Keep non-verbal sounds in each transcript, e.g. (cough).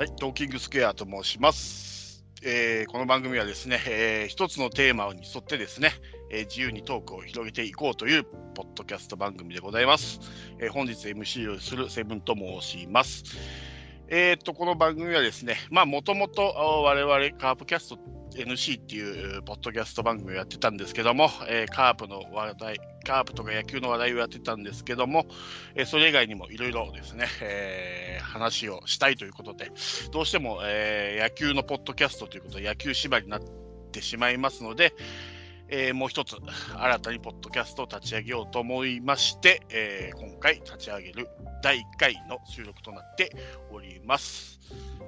はい、トーキングスクエアと申します。えーこの番組はですね、えー一つのテーマに沿ってですね、えー自由にトークを広げていこうというポッドキャスト番組でございます。えー本日 MC をするセブンと申します。えー、とこの番組はですね、まあもともと我々カープキャスト NC っていうポッドキャスト番組をやってたんですけども、えーカープの話題、カープとか野球の話題をやってたんですけども、えーそれ以外にもいろいろですね、えー話をしたいということで、どうしても、えー野球のポッドキャストということで野球縛りになってしまいますので、えーもう一つ新たにポッドキャストを立ち上げようと思いまして、えー今回立ち上げる第1回の収録となっております。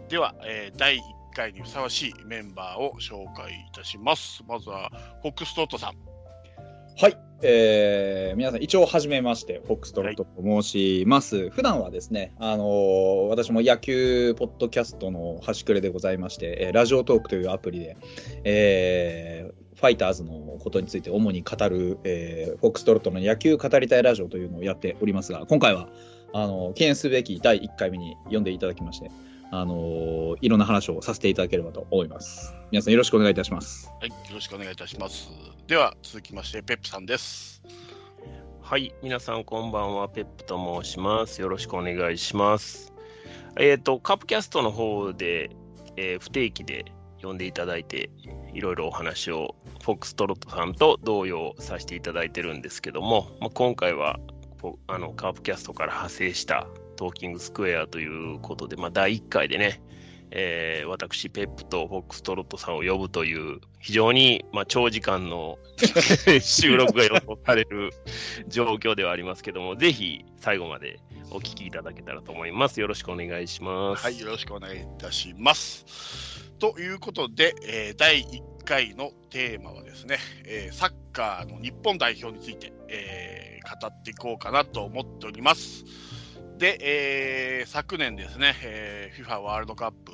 では、えー第1回にふさわしいメンバーを紹介いたします。まずは、フォックストロットさん。はい、えー皆さん一応はじめましてフォックストロットと申します、普段はですね、あのー私も野球ポッドキャストの端くれでございまして、えーラジオトークというアプリで、えーファイターズのことについて主に語る、えーフォックストロットの野球語りたいラジオというのをやっておりますが今回はあのー記念すべき第1回目に読んでいただきまして、あのーいろんな話をさせていただければと思います皆さんよろしくお願いいたしますはい、よろしくお願いいたします。では、続きまして、ペップさんです。はい、皆さんこんばんは、ペップと申します。よろしくお願いします。えっ、と、カップキャストの方で、えー不定期で読んでいただいて、いろいろお話を、フォックストロットさんと同様させていただいてるんですけども、まあ、今回はあのカープキャストから派生したトーキングスクエアということで、まあ、第1回でね、えー私、ペップとフォックストロットさんを呼ぶという、非常に、まあ、長時間の (laughs) 収録が予想される状況ではありますけども、ぜひ最後までお聞きいただけたらと思います。よろしくお願いします。はい、よろしくお願いいたします。ということで、えー第1回のテーマはですね、えーサッカーの日本代表について、えー語っていこうかなと思っております。で、え昨年ですね、えー FIFA ワールドカップ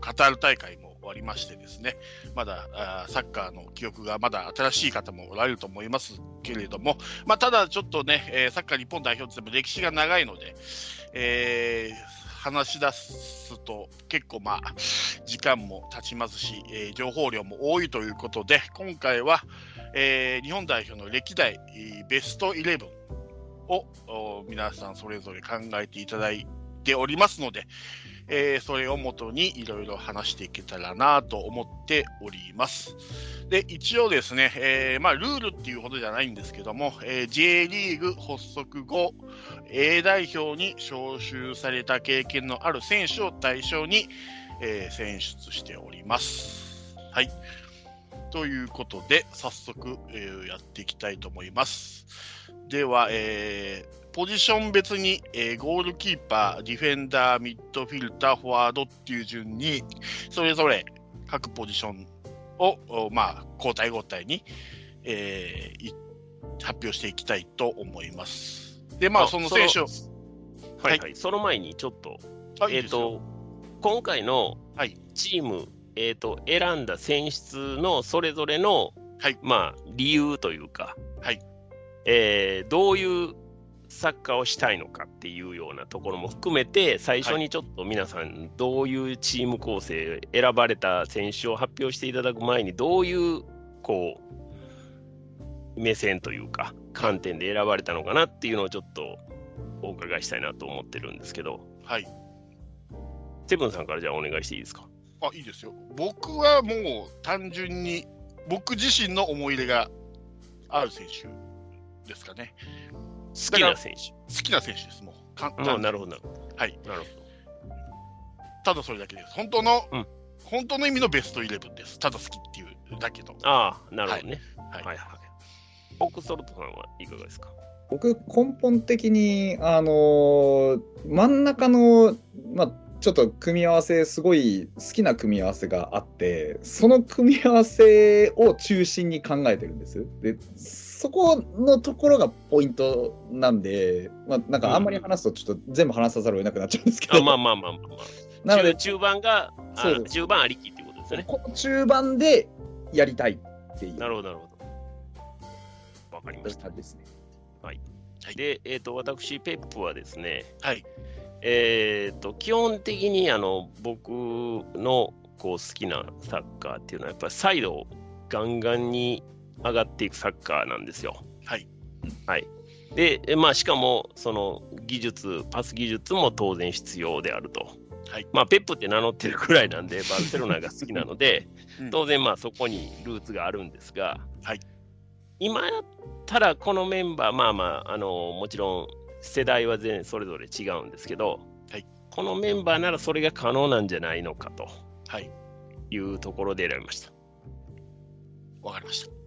カタール大会も終わりましてですね、まだサッカーの記憶がまだ新しい方もおられると思いますけれども、まあ、ただちょっとね、えサッカー日本代表ってっても歴史が長いので、えー話し出すと結構まあ時間も経ちますし、えー情報量も多いということで今回は、えー日本代表の歴代ベストイレブンを皆さんそれぞれ考えていただいておりますので、えーそれをもとにいろいろ話していけたらなと思っております。で一応ですね、えーまあ、ルールっていうほどじゃないんですけども、えー J リーグ発足後 A 代表に招集された経験のある選手を対象に、えー選出しております。はい。ということで、早速、えーやっていきたいと思います。では、えーポジション別に、えーゴールキーパー、ディフェンダー、ミッドフィルター、フォワードっていう順に、それぞれ各ポジションを、おまあ、交代交代に、えーい発表していきたいと思います。で、まあ、あその選手を、はいはい、その前にちょっと、えっ、あいいですよ。と、今回のはい。チーム、えっ、と、選んだ選出のそれぞれの、はい。まあ、理由というか、はい。えーどういうサッカーをしたいのかっていうようなところも含めて、最初にちょっと皆さん、どういうチーム構成、選ばれた選手を発表していただく前に、どういう、こう、目線というか、観点で選ばれたのかなっていうのをちょっとお伺いしたいなと思ってるんですけど、はい。セブンさんからじゃあお願いしていいですか？あ、いいですよ。僕はもう単純に、僕自身の思い入れがある選手ですかね。好きな選手。好きな選手です、もう。かんまあ、なるほど、なるほど。はい。なるほただそれだけです。本当の、うん本当の意味のベストイレブンです。ただ好きっていうだけど。ど。ああ、なるほどね。はいはいはい。オックストロットさんはいかがですか？僕根本的にあのー真ん中のまあちょっと組み合わせすごい好きな組み合わせがあってその組み合わせを中心に考えてるんです。でそこのところがポイントなんで、まあ、なんかあんまり話すとちょっと全部話さざるを得なくなっちゃうんですけど、あまあまあまあまあまあ。なので中中盤が、あそうです中盤ありきっていうことですよね。この中盤でやりたいっていうなるほど、なるほど。わかりました。ですね。はいで、えっ、と、私、ペップはですね、はい。えー、と基本的にあの僕のこう好きなサッカーっていうのはやっぱりサイドをガンガンに上がっていくサッカーなんですよ。はい。はい、で、まあ、しかもその技術、パス技術も当然必要であると。はいまあ、ペップって名乗ってるくらいなんで、(laughs) バルセロナが好きなので、うん当然まあそこにルーツがあるんですが、はい今やったらこのメンバー、まあまあ、あのもちろん世代は全それぞれ違うんですけど、はいこのメンバーならそれが可能なんじゃないのかとはい。いうところで選びました。わかりました。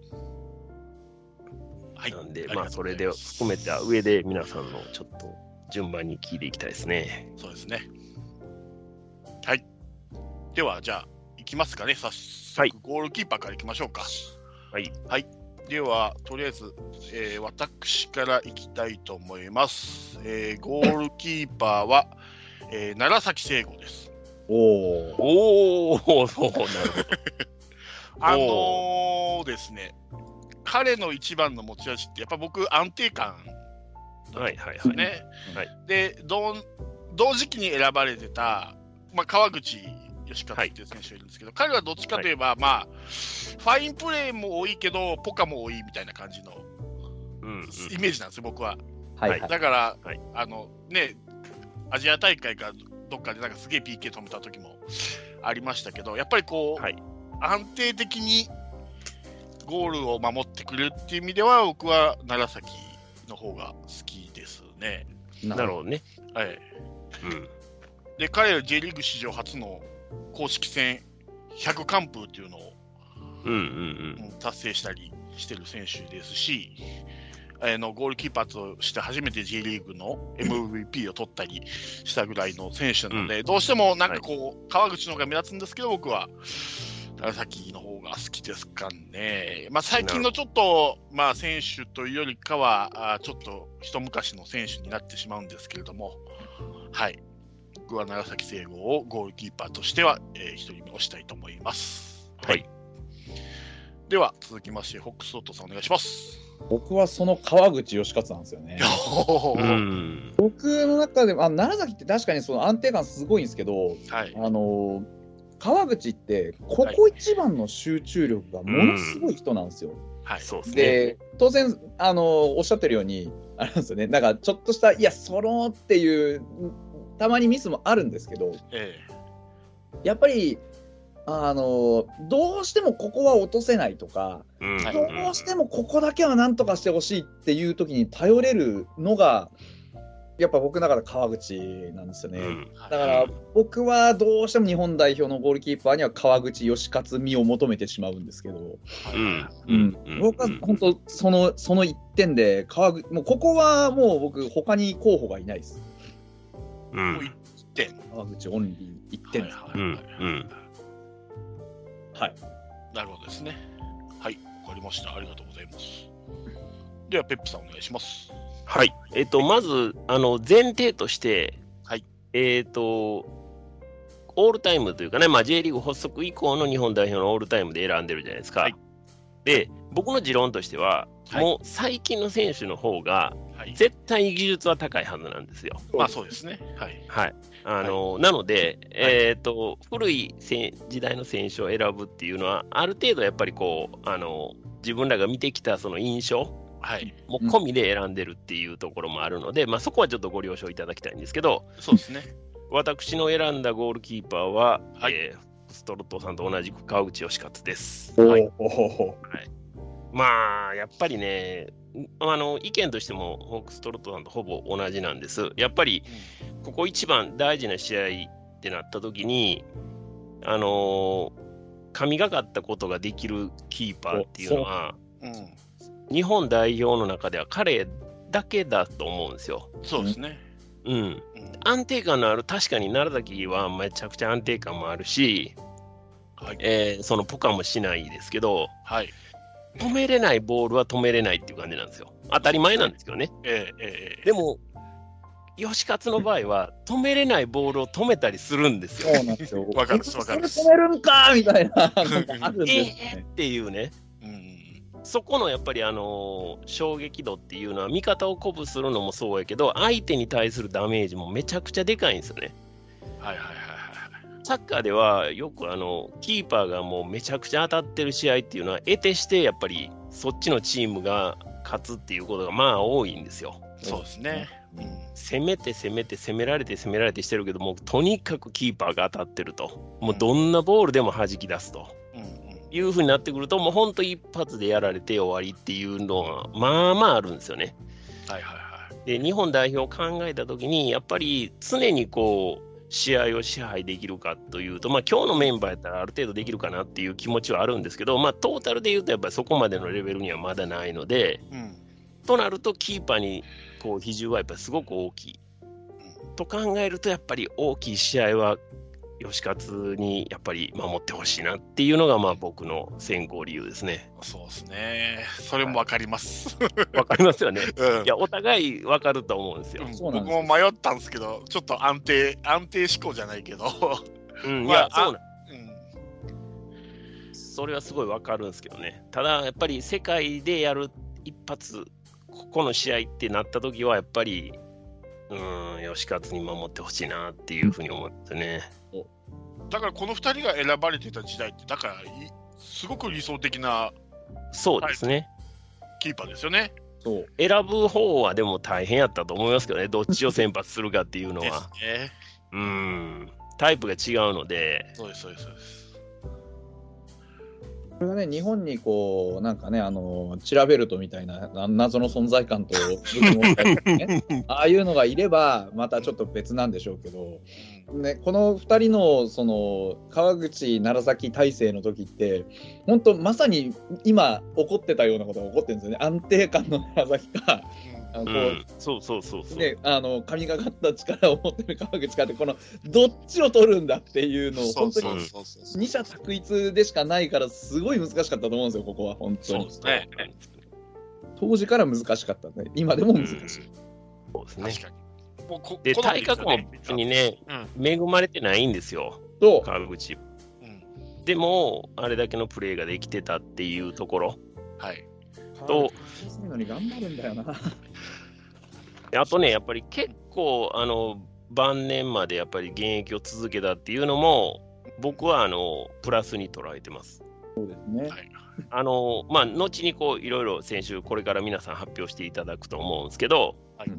はい。なんで、りがとうございまあ、それで含めた上で皆さんのちょっと順番に聞いていきたいですね。そうですね。はい。では、じゃあ、いきますかね。早速、はいゴールキーパーからいきましょうか。はい。では、とりあえず、えー私からいきたいと思います。えーゴールキーパーは、えー楢崎聖吾です。おお。おお、(laughs) そうなるほど。(laughs) あのーですね、彼の一番の持ち味って、やっぱ僕、安定感はいはいはい。ですね。はいで同、同時期に選ばれてた、まあ、川口義勝っていう選手がいるんですけど、彼はどっちかといえば、まあ、ファインプレーも多いけど、ポカも多いみたいな感じのうんうんイメージなんですよ、僕は。はいはい。だから、はいあのね、アジア大会かどっかでなんかすげえ PK 止めた時もありましたけど、やっぱりこう、はい安定的にゴールを守ってくれるっていう意味では、僕は楢崎の方が好きですね。なるほどね。はい、うん。で、彼は J リーグ史上初の公式戦100完封っていうのをうんうんうん達成したりしてる選手ですし、あのゴールキーパーとして初めて J リーグの MVP を取ったりしたぐらいの選手なので、どうしてもなんかこう、川口の方が目立つんですけど、僕は楢崎の方が好きですかね。まあ、最近のちょっと、まあ、選手というよりかは、あちょっと一昔の選手になってしまうんですけれども、はい。僕は楢崎聖吾をゴールキーパーとしては、えー、一人目をしたいと思います。はい。では、続きまして、フォックストットさんお願いします。僕はその川口義勝なんですよね。(laughs) 僕の中でも、あ楢崎って確かにその安定感すごいんですけど、はい。あの川口って、ここ一番の集中力がものすごい人なんですよ。はい。そうですね。で、当然、あのおっしゃってるように、あれなんですよね、なんかちょっとした、いや、そのっていう、たまにミスもあるんですけど、えやっぱり、あのどうしてもここは落とせないとか、うんはいどうしてもここだけはなんとかしてほしいっていう時に頼れるのが、やっぱ僕の中で川口なんですよね。うんえだから僕はどうしても日本代表のゴールキーパーには川口義勝美を求めてしまうんですけど、うんうん僕は本当そのその1点で川口もうここはもう僕他に候補がいないですうんもう一点。川口オンリー1点です、はいうんはいはいうんはいなるほどですね。はい。わかりました。ありがとうございます。では、ペップさんお願いします。はい。えっと、まず、あの、前提として、はい。えっと、オールタイムというかね、まあ、J リーグ発足以降の日本代表のオールタイムで選んでるじゃないですか。はいで、僕の持論としては、はいもう最近の選手の方が、はい。絶対に技術は高いはずなんですよ。まあ、そうですね。はい。はい。あの、なので、えっ、と、古いせ時代の選手を選ぶっていうのは、ある程度やっぱりこう、あの、自分らが見てきたその印象はい。も込みで選んでるっていうところもあるので、まあそこはちょっとご了承いただきたいんですけど、そうですね。私の選んだゴールキーパーは、はいえーストロットさんと同じく川口義勝です。おはい、まあ、やっぱりね、あの意見としても、ホークストロットさんとほぼ同じなんです。やっぱり、ここ一番大事な試合ってなった時に、あのー神がかったことができるキーパーっていうのは、うん。日本代表の中では彼だけだと思うんですよ。そうですね。うん。うん。安定感のある、確かに楢崎はめちゃくちゃ安定感もあるし、はい。えーそのポカもしないですけど、はい。止めれないボールは止めれないっていう感じなんですよ。当たり前なんですけどね。ええええでも、吉勝の場合は、止めれないボールを止めたりするんですよ。そうなんですよ (laughs) わかるわかる止めるんかみたいなあるんですえねーっていうね。うん。そこのやっぱりあの衝撃度っていうのは味方を鼓舞するのもそうやけど相手に対するダメージもめちゃくちゃでかいんですよね。はいはいはいはい。サッカーではよくあのキーパーがもうめちゃくちゃ当たってる試合っていうのは得てしてやっぱりそっちのチームが勝つっていうことがまあ多いんですよ。そうですね。うん。攻めて攻めて攻められて攻められてしてるけどもうとにかくキーパーが当たってるともうどんなボールでも弾き出すとうんうん。いう風になってくるともうほんと一発でやられて終わりっていうのがまあまああるんですよね。はいはいはい。で日本代表を考えた時にやっぱり常にこう試合を支配できるかというと、まあ今日のメンバーやったらある程度できるかなっていう気持ちはあるんですけど、まあ、トータルで言うとやっぱりそこまでのレベルにはまだないのでうん。となるとキーパーにこう比重はやっぱりすごく大きい。と考えるとやっぱり大きい試合は吉勝にやっぱり守ってほしいなっていうのがまあ僕の選考理由ですね。そうですね。それもわかります。わかりますよね。(laughs) うんいやお互いわかると思うんですよ僕も迷ったんですけど、ちょっと安定、安定志向じゃないけど、うん、(laughs) いまあやそうなん、それはすごいわかるんですけどね。ただ、やっぱり世界でやる一発、ここの試合ってなった時は、やっぱり、うーん、吉勝に守ってほしいなっていうふうに思ってね。だからこの2人が選ばれてた時代って、だからいすごく理想的なそうですね。キーパーですよね。そう。選ぶ方はでも大変やったと思いますけどね、どっちを先発するかっていうのですは。ね。うーん、タイプが違うので、そうです、そうです、そうです。これがね、日本にこう、なんかね、あの、チラベルトみたいなな謎の存在感と、ね、(laughs) ああいうのがいれば、またちょっと別なんでしょうけど、ね、この2人の、その、川口、楢崎体制の時って、本当まさに今起こってたようなことが起こってるんですよね。安定感の楢崎か、あのう、こうんそうそうそうそう。ね、あの神がかった力を持ってる川口かってこのどっちを取るんだっていうのを本当に二者択一でしかないからすごい難しかったと思うんですよここは本当にそうですね。当時から難しかったね今でも難しい、そうですね確。かに。もうこで、体格も別にね、うん恵まれてないんですよ、と川口。うん。でも、あれだけのプレーができてたっていうところ。はい。とに頑張るんだよなであとね、やっぱり結構、あの、晩年までやっぱり現役を続けたっていうのも、僕は、あの、プラスに捉えてます。そうですねはい。あの、まあ、後にこう、いろいろ先週、これから皆さん発表していただくと思うんですけど、はい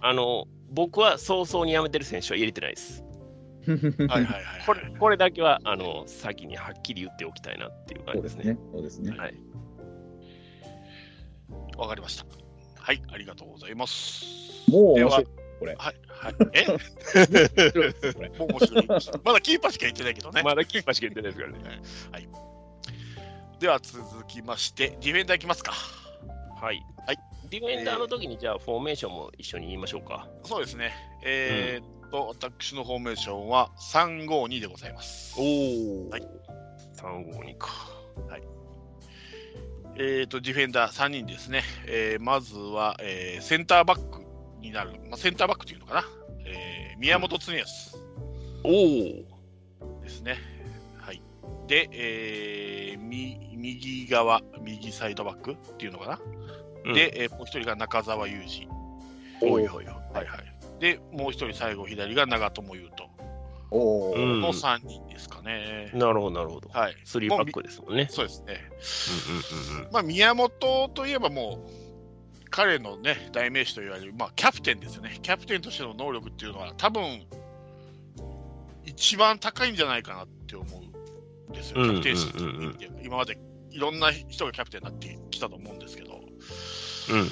あの、僕は早々に辞めてる選手は入れてないです。(laughs) はいはいはい。これこれだけは、あの、先にはっきり言っておきたいなっていう感じですすね。そうでねそうですねはい。わかりました。はい、ありがとうございます。もう面白い、はい、はい。(laughs) え？面白いですこれもう面白い。まだキーパーしか言ってないけどね。(laughs) まだキーパーしか言ってないですからね。では続きまして、ディフェンダーいきますか。はい。はいディフェンダーの時に、じゃあ、フォーメーションも一緒に言いましょうか。そうですね。えーっと、私のフォーメーションは352でございます。おお。はい。352か。えーっと、ディフェンダー3人ですね。えーまずは、えーセンターバックになる、まあ、センターバックというのかな。えー宮本恒康おお。ですね。はい。で、えーみ右側、右サイドバックっていうのかな。うん、で、えーもう一人が中澤裕二。おいおいおい。はいはい。で、もう一人最後、左が長友佑都おの3人ですかね。なるほど、なるほど。はい。3パックですもんね。そうですね。うんうんうんうん。まあ、宮本といえばもう、彼のね、代名詞と言われる、まあ、キャプテンですよね。キャプテンとしての能力っていうのは、多分一番高いんじゃないかなって思うんですよ、キャプテンシーうんうんうんうんって今までいろんな人がキャプテンになってきたと思うんですけど、うん。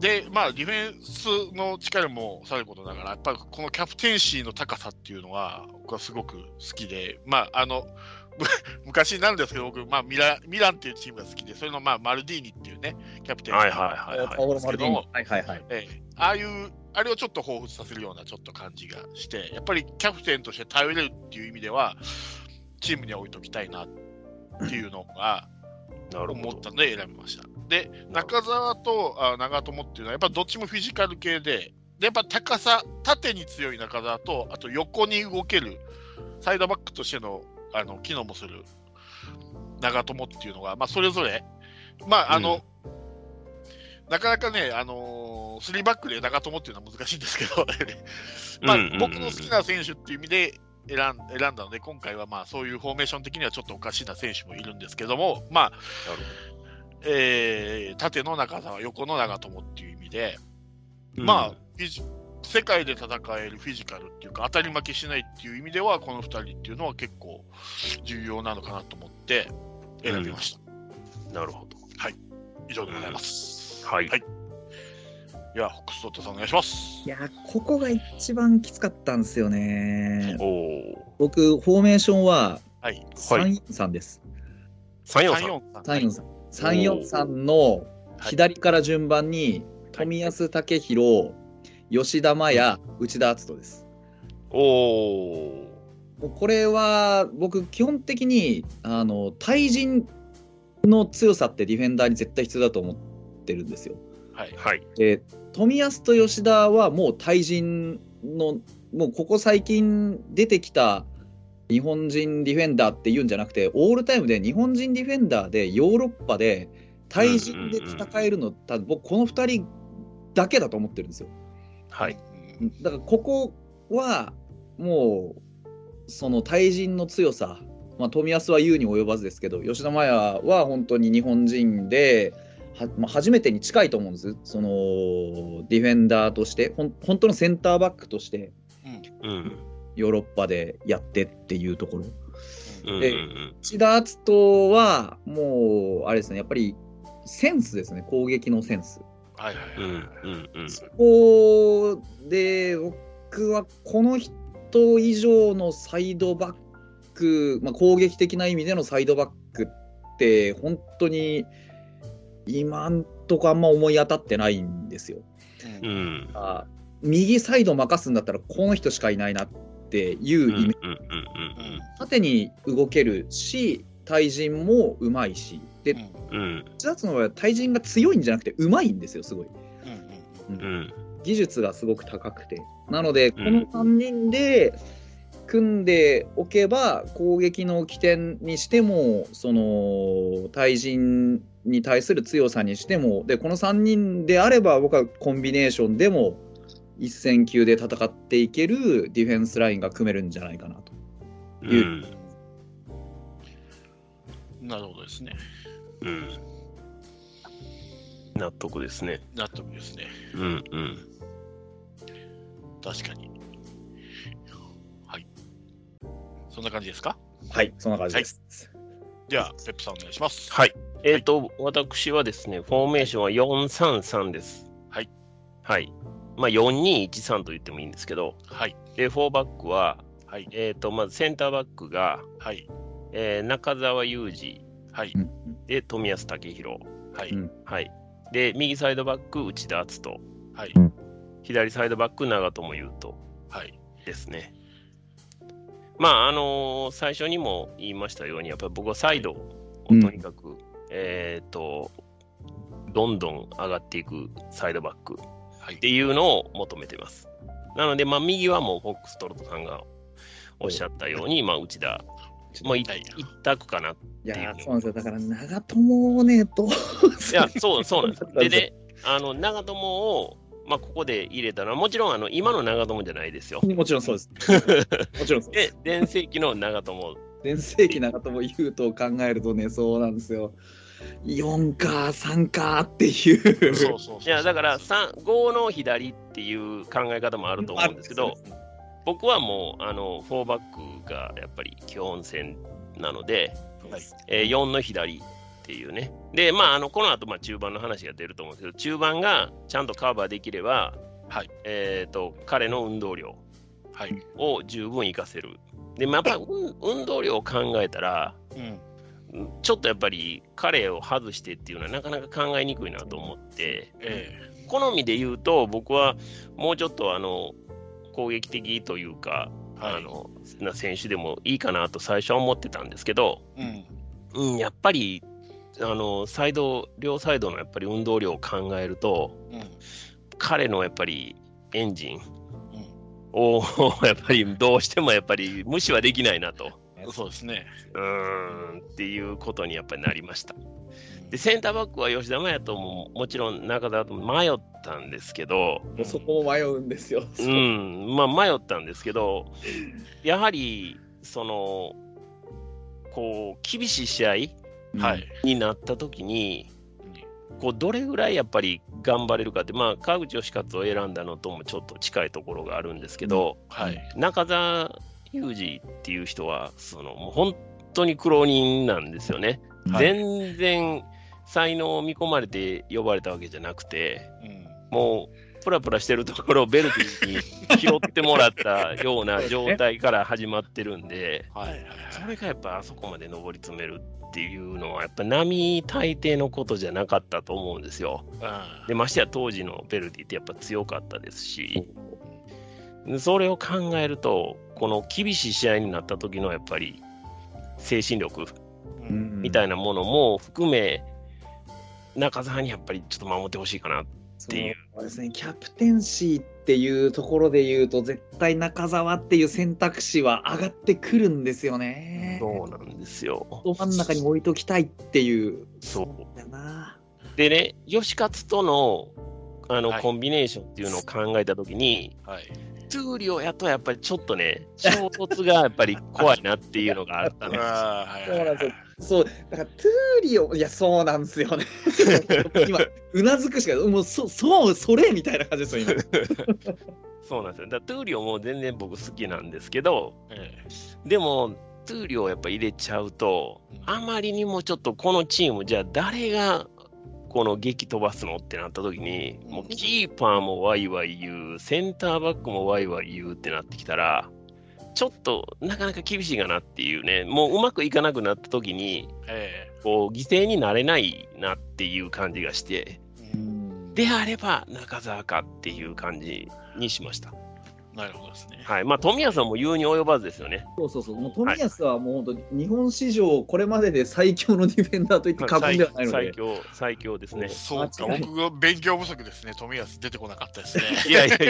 うん、で、まあ、ディフェンスの力もさることながら、やっぱりこのキャプテンシーの高さっていうのは、僕はすごく好きで、まあ、あの、む (laughs) 昔なんですけど、僕、まあミラ、ミランっていうチームが好きで、それの、まあ、マルディーニっていうね、キャプテンはいはいはいパオロ・マルディーニ。ですはいはいはい。ええああいう、あれをちょっと彷彿させるようなちょっと感じがして、やっぱりキャプテンとして頼れるっていう意味では、チームには置いときたいなっていうのが思った。ので選びました。で、中澤とあ長友っていうのは、やっぱどっちもフィジカル系で、でやっぱ高さ、縦に強い中澤と、あと横に動ける、サイドバックとしてのあの機能もする長友っていうのが、まあ、それぞれまあ、あの、なかなかね、あのー、3バックで長友っていうのは難しいんですけど、(laughs) まあ、僕の好きな選手っていう意味で選ん選んだので、今回はまあそういうフォーメーション的にはちょっとおかしいな選手もいるんですけども、まあ、えー、縦の中澤、横の長友っていう意味で、うん、まあ、世界で戦えるフィジカルっていうか、当たり負けしないっていう意味では、この2人っていうのは結構重要なのかなと思って選びました。うん、なるほど。はい。以上でございます。うん、はい。はい。いや、ホックストットさんお願いします。いや、ここが一番きつかったんですよね。お僕、フォーメーションは、はい。343です。343。343。343の左から順番に、富安武宏、吉田麻也、内田篤人です。おお。これは僕基本的にあの対人の強さってディフェンダーに絶対必要だと思ってるんですよ。はい、はい、で富安と吉田はもう対人のもうここ最近出てきた日本人ディフェンダーっていうんじゃなくてオールタイムで日本人ディフェンダーでヨーロッパで対人で戦えるの、多分僕この2人だけだと思ってるんですよ。はい。だからここはもうその対人の強さ、まあ、富安は言うに及ばずですけど吉田麻也は本当に日本人では、まあ、初めてに近いと思うんですそのディフェンダーとしてほん本当のセンターバックとして、うん、ヨーロッパでやってっていうところ。で内田篤人はもうあれですねやっぱりセンスですね攻撃のセンス。はいはいはい。そこで、僕はこの人以上のサイドバック、まあ、攻撃的な意味でのサイドバックって、本当に今んとこあんま思い当たってないんですよ。うん、あ右サイド任すんだったらこの人しかいないなっていうイメージ。縦に動けるし、対人もうまいし、で、うん、つの場合は対人が強いんじゃなくてうまいんですよすごい、うんうん、技術がすごく高くて。なのでこの3人で組んでおけば攻撃の起点にしてもその対人に対する強さにしてもでこの3人であれば僕はコンビネーションでも一戦級で戦っていけるディフェンスラインが組めるんじゃないかなという、うん、なるほどですね。うん。納得ですね。納得ですね。うんうん。確かに。そんな感じですか？はい、そんな感じです。はい、では、ペップさんお願いします。はい。えっ、ー、と、はい、私はですね、フォーメーションは433です。はい。はい。まあ、4213と言ってもいいんですけど、はい。で、4バックは、はい。えっ、ー、と、まずセンターバックが、はい。えー、中澤裕二、はい。で、富安武宏。はい。はい。で、右サイドバック、内田篤人。はい。左サイドバック、長友佑都。はい。ですね。まあ、あのー、最初にも言いましたように、やっぱり僕はサイドをとにかく、うん、えっ、ー、と、どんどん上がっていくサイドバックっていうのを求めてます。なので、まあ、右はもうフォックストロットさんがおっしゃったように、まあ、内田もう一択かなっていう。いや、そうなんですよ。だから、長友をね、どういや、そう、そうなんです。でね、あの、長友を、まあ、ここで入れたのは、もちろん、あの、今の長友じゃないですよ。もちろんそうです。(laughs) もちろんそうです。で、全盛期の長友。全盛期長友言うと考えるとね、そうなんですよ。4か3かっていう。そうそういやだから5の左っていう考え方もあると思うんですけど、僕はもうあの4バックがやっぱり基本線なので、はいえー、4の左っていうね。で、まあ、あのこの後まあ中盤の話が出ると思うんですけど、中盤がちゃんとカバーできれば、はい。えーと、彼の運動量を十分活かせる。でもやっぱり運動量を考えたら、うん、ちょっとやっぱり彼を外してっていうのはなかなか考えにくいなと思って、えー、好みで言うと僕はもうちょっとあの攻撃的というか、はい、あのな選手でもいいかなと最初は思ってたんですけど、うん、うん、やっぱりあのサイド両サイドのやっぱり運動量を考えると、うん、彼のやっぱりエンジンを、やっぱりどうしてもやっぱり無視はできないなと。そうですね。うんっていうことにやっぱりなりました。で、センターバックは吉田麻也とももちろん中澤とも迷ったんですけど、もうそこも迷うんですよ。うん、まあ迷ったんですけど、やはり、その、こう、厳しい試合はい。になった時に、こうどれぐらいやっぱり頑張れるかって、まあ、川口義勝を選んだのともちょっと近いところがあるんですけど、はい。中澤裕二っていう人は、そのもう本当に苦労人なんですよね。はい全然才能を見込まれて呼ばれたわけじゃなくて、うん。もう、プラプラしてるところをベルディに拾ってもらったような (laughs) 状態から始まってるんで、はい。はい。それがやっぱあそこまで上り詰めるっていうのは、やっぱ並大抵のことじゃなかったと思うんですよ。うんで、ましてや当時のベルディってやっぱ強かったですし、それを考えると、この厳しい試合になった時のやっぱり精神力うん。みたいなものも含め、中澤にやっぱりちょっと守ってほしいかな。っていう。そうですね、キャプテンシーっていうところで言うと、絶対中澤っていう選択肢は上がってくるんですよね。そうなんですよ。ど真ん中に置いときたいっていう。そう。だな。でね、能活とのあの、はいコンビネーションっていうのを考えたときに、はい。トゥーリオやとやっぱりちょっとね、衝突がやっぱり怖いなっていうのがあったんですそうなんですよ。そう、だからトゥーリオ、いや、そうなんですよね。(laughs) 今、うなずくしか、もう、そ、そう、それみたいな感じですよ、今。(laughs) そうなんですよ。だからトゥーリオも全然僕好きなんですけど、えでも、トゥーリオをやっぱ入れちゃうと、あまりにもちょっとこのチーム、じゃあ誰がこの激飛ばすのってなった時に、もうキーパーもワイワイ言う、センターバックもワイワイ言うってなってきたら、ちょっとなかなか厳しいかなっていうね、もううまくいかなくなった時に、ええ。こう犠牲になれないなっていう感じがして、であれば中澤かっていう感じにしました。なるほどですね。はい。まあ、富谷さんも言うに及ばずですよね。そうそうそう、もう富安はもう本当、日本史上これまでで最強のディフェンダーと言って過言ではないので、最強、最強ですね。そうか、僕が勉強不足ですね。富安出てこなかったですね。(laughs) いやいやいや、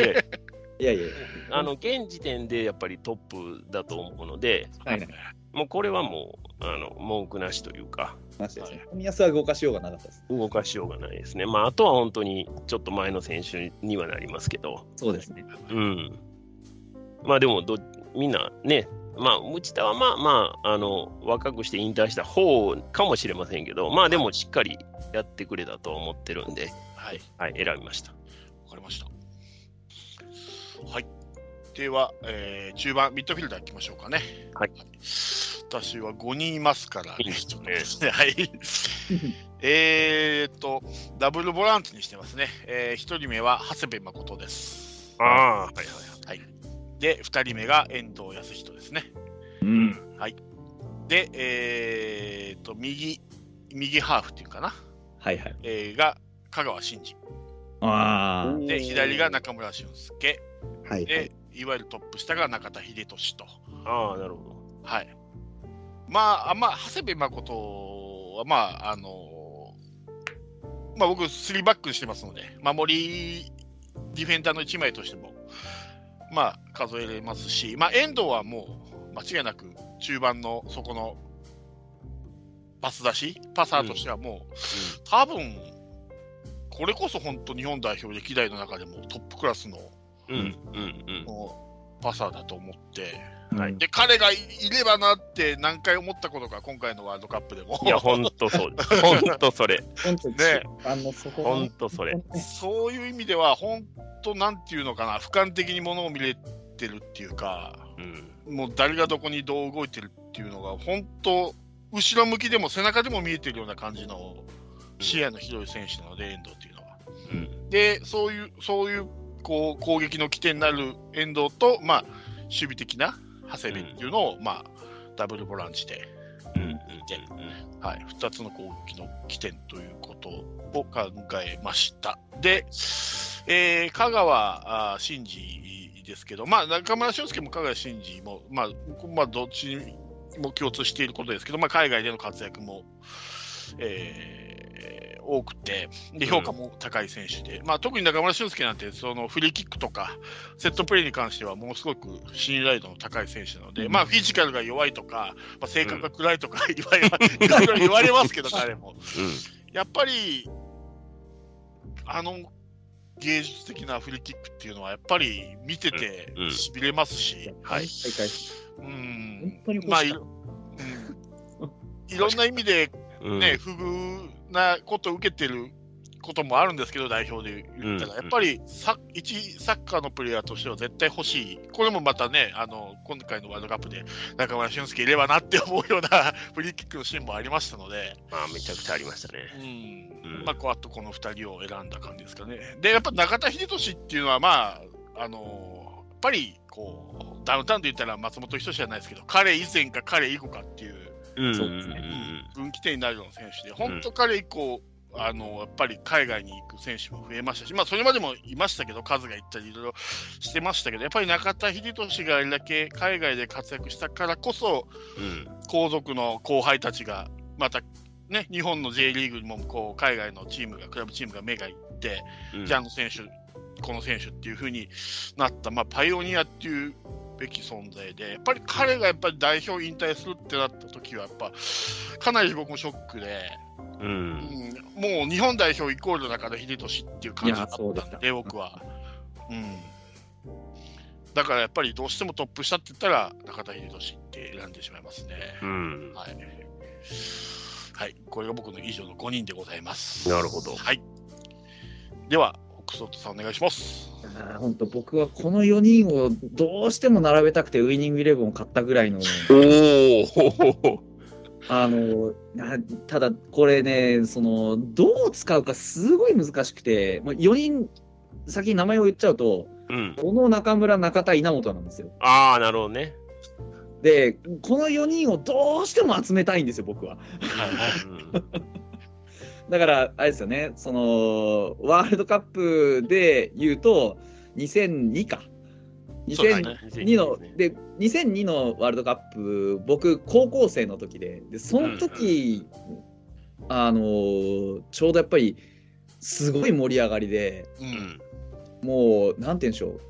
いやいやあの、現時点でやっぱりトップだと思うので、はいはい、もうこれはもう、あの、文句なしというか、マジですね。富安は動かしようがなかったです。動かしようがないですね。まあ、あとは本当にちょっと前の選手にはなりますけど、そうですね。うん。まあでもど、みんなね、まあ、内田はまあまあ、あの、若くして引退した方かもしれませんけど、まあでもしっかりやってくれたと思ってるんで、はい、はい、選びました。わかりました。はい。では、えー中盤、ミッドフィルダーいきましょうかね。はい。私は5人いますからね。ちょっとですね (laughs) はい。えーっと、ダブルボランチにしてますね。えー、1人目は長谷部誠です。ああ、はいはいで、2人目が遠藤康人ですね。うん。で、えーっと、右、右ハーフっていうかな。はいはい。えーが香川真司。あうんで、左が中村俊輔。あ、はい、はでい。、いわゆるトップ下が中田英寿と。ああ、なるほど。はい。まあ、あまあ、長谷部誠は、まあ、あのまあ、僕、3バックにしてますので、守り、ディフェンダーの1枚としても、まあ、数えれますし、まあ、遠藤はもう、間違いなく、中盤のそこの、パス出し、パサーとしてはもう、多分、これこそ本当、日本代表歴代の中でもトップクラスのうん、うん、うん。もうパサーだと思って、はいで、彼がいればなって何回思ったことか、今回のワールドカップでも。いや、ほんとそうです。(laughs) ほんとそれ。本当ねあの、そこほんとそれ。そういう意味では、本当、なんていうのかな、俯瞰的にものを見れてるっていうか、うん。もう誰がどこにどう動いてるっていうのが、本当、後ろ向きでも背中でも見えてるような感じの視野の広い選手なので、遠藤っていうのは。うん。で、そういう、そういう、こう、攻撃の起点になる遠藤と、まあ、守備的な長谷部っていうのを、まあ、ダブルボランチで、うん。うん。はい、2つの攻撃の起点ということを考えました。で、えー香川真司ですけど、まあ、中村俊輔も香川真司も、まあ、まあ、どっちにも共通していることですけど、まあ、海外での活躍も、えー多くてで、評価も高い選手で、まあ、特に中村俊輔なんて、そのフリーキックとか、セットプレーに関しては、ものすごく信頼度の高い選手なので、まあ、フィジカルが弱いとか、まあ、性格が暗いとか言われ、いろいろ言われますけど、(laughs) 彼も。やっぱり、あの芸術的なフリーキックっていうのは、やっぱり見ててうん。うん。しびれますし、はい。うん。本当に欲しまあいろうん。(laughs) いろんな意味でうん。ね、不遇なことを受けてることもあるんですけど、代表で言ったら、うんやっぱりサ一サッカーのプレイヤーとしては絶対欲しい、これもまたね、あの今回のワールドカップで中村俊輔いればなって思うような (laughs) フリーキックのシーンもありましたので、まあ、めちゃくちゃありましたね。うんうんまあ、こうあとこの2人を選んだ感じですかね。で、やっぱ中田英寿っていうのは、まあ、あのやっぱりこうダウンタウンで言ったら松本人志じゃないですけど、彼以前か彼以後かっていう。そうですね。分岐点になるような選手で、本当彼以降、あのやっぱり海外に行く選手も増えましたし、まあ、それまでもいましたけど、数がいったりいろいろしてましたけど、やっぱり中田英寿があれだけ海外で活躍したからこそ、うん後続の後輩たちが、また、ね、日本の J リーグにもこう海外のチームが、クラブチームが目がいって、うんじゃああの選手、この選手っていう風になった、まあ、パイオニアっていうべき存在で、やっぱり彼がやっぱり代表引退するってなった時は、やっぱかなり僕もショックで、ううんん、もう日本代表イコール中田英寿っていう感じだったんで僕は。うん、だからやっぱりどうしてもトップ下って言ったら中田英寿って選んでしまいますね。うんはい。はい、これが僕の以上の5人でございます。なるほどはい。では、クスフォットさんお願いします。本当僕はこの4人をどうしても並べたくてウイニングイレブンを買ったぐらいのおおあのあただこれねそのどう使うかすごい難しくてもう4人先に名前を言っちゃうとうん。小野中村中田稲本なんですよああ、なるほどね。でこの4人をどうしても集めたいんですよ僕はうんだからあれですよねそのワールドカップで言うと2002かそうだね2002の、で、2002のワールドカップ、僕、高校生の時で、で、その時、あのーちょうどやっぱり、すごい盛り上がりで、う。うんん。もう、なんて言うんでしょう、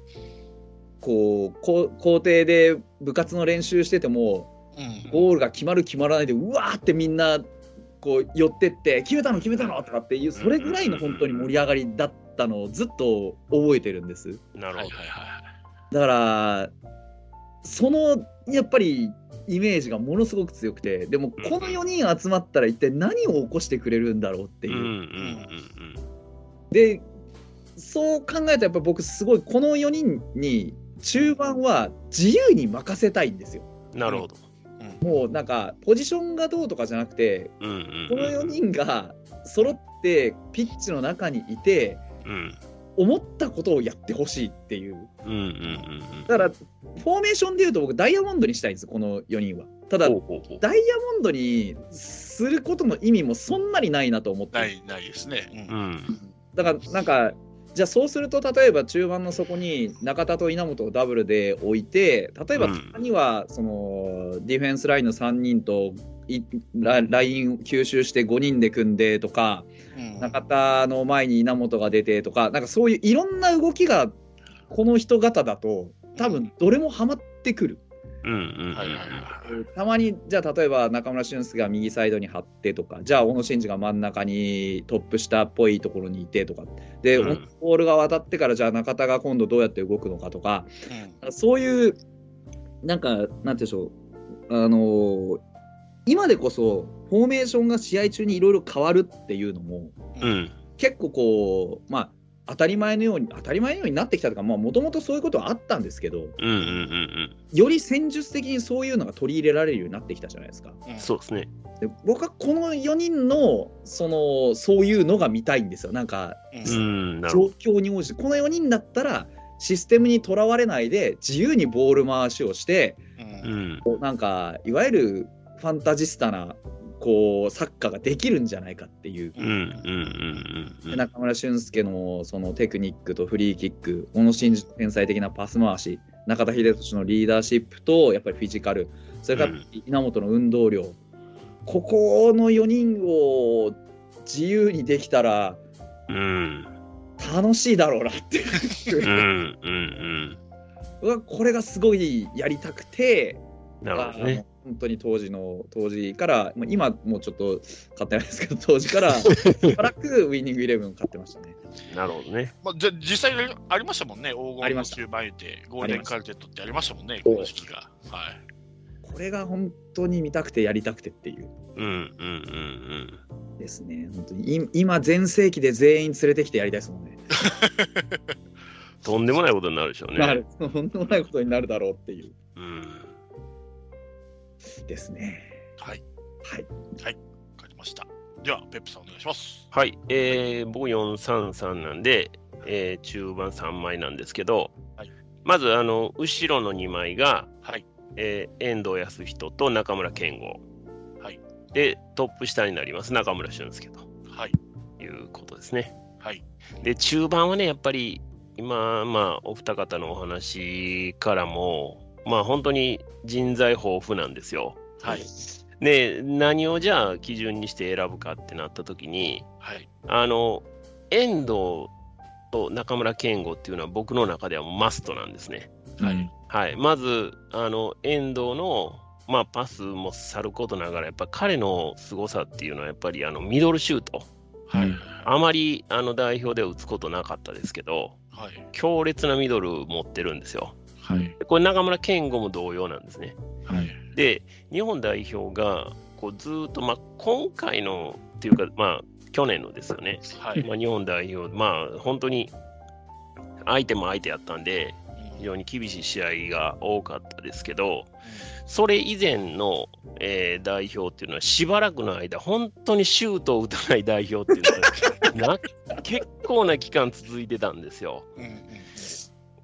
こう、こ校庭で部活の練習してても、うん。ゴールが決まる決まらないで、うわーってみんな、こう、寄ってって、決めたの？決めたの？とかっていう、それぐらいの本当に盛り上がりだったのをずっと覚えてるんです。なるほど。はいはいはい。だから、そのやっぱりイメージがものすごく強くて、でもこの4人集まったら一体何を起こしてくれるんだろうっていう。うんうんうんで、そう考えたらやっぱ僕すごいこの4人に中盤は自由に任せたいんですよ。うん。なるほど。もうなんかポジションがどうとかじゃなくて、うんうん。この4人が揃ってピッチの中にいて、うん。思ったことをやってほしいっていう。うんうんうんだから、フォーメーションでいうと僕ダイヤモンドにしたいんです、この4人は。ただダイヤモンドにすることの意味もそんなにないなと思ってるない、ないですね。う。うんん。だからなんかじゃあそうすると例えば中盤の底に中田と稲本をダブルで置いて例えばうん他にはそのディフェンスラインの3人といラライン吸収して5人で組んでとかうん。中田の前に稲本が出てとかなんかそういういろんな動きがこの人型だと多分どれもハマってくる。うんうん。はいはいはい。たまにじゃあ例えば中村俊輔が右サイドに張ってとかじゃあ小野伸二が真ん中にトップ下っぽいところにいてとかで、うんボールが渡ってからじゃあ中田が今度どうやって動くのかとかうんそういうなんかなんて言うんでしょうあのー今でこそフォーメーションが試合中にいろいろ変わるっていうのもうん。結構こうまあ当たり前のように当たり前のようになってきたとかもともとそういうことはあったんですけどうんうんうんより戦術的にそういうのが取り入れられるようになってきたじゃないですか。うん。そうですね。で僕はこの4人のそのそういうのが見たいんですよなんかうん状況に応じてこの4人だったらシステムにとらわれないで自由にボール回しをしてうんど。うん。こうなんかいわゆるファンタジスタなこうサッカーができるんじゃないかっていう。中村俊輔のそのテクニックとフリーキック小野伸二の天才的なパス回し中田英寿のリーダーシップとやっぱりフィジカルそれからうん稲本の運動量、ここの4人を自由にできたらうん。楽しいだろうなっていううんうんうん。これがすごいやりたくて、なるほどね。本当に当時の当時から、まあ、今もうちょっと買ってないですけど (laughs) 当時から (laughs) しばらくウィニングイレブンを買ってましたね。なるほどね。まあ、じゃ実際にありましたもんね、黄金のありました中盤言って、ゴールデンカルテットってありましたもんね、公式が。はい。これが本当に見たくてやりたくてっていううんうんうんですね。本当にい今全盛期で全員連れてきてやりたいですもんね。うん。とんでもないことになるでしょうね。なる。(laughs) とんでもないことになるだろうっていううん。ですね。はい。はい。わかりました。では、ペップさんお願いします。はい。えー、僕433なんで、えー中盤3枚なんですけど、はいまず、あの、後ろの2枚が、はい。えー遠藤康人と中村健吾。はい。で、トップ下になります、中村俊輔とはい。いうことですね。はい。で、中盤はね、やっぱり、今、まあ、お二方のお話からも、まあ、本当に人材豊富なんですよ。はい。で、何をじゃあ基準にして選ぶかってなった時に、はい。あの、遠藤と中村健吾っていうのは僕の中ではマストなんですね。はい。はい。まず、あの、遠藤の、まあ、パスもさることながら、やっぱ彼の凄さっていうのは、やっぱりあのミドルシュート。はい。うんあまりあの代表では打つことなかったですけど、はい。強烈なミドル持ってるんですよ。はい。でこれ中村健吾も同様なんですね。はい。で、日本代表がこうずーっと、まあ、今回のっていうか、まあ、去年のですよね、はい。まあ、日本代表、まあ、本当に相手も相手やったんで、非常に厳しい試合が多かったですけど、それ以前の、えー代表っていうのは、しばらくの間、本当にシュートを打たない代表っていうのが (laughs) な結構な期間続いてたんですよ。うん。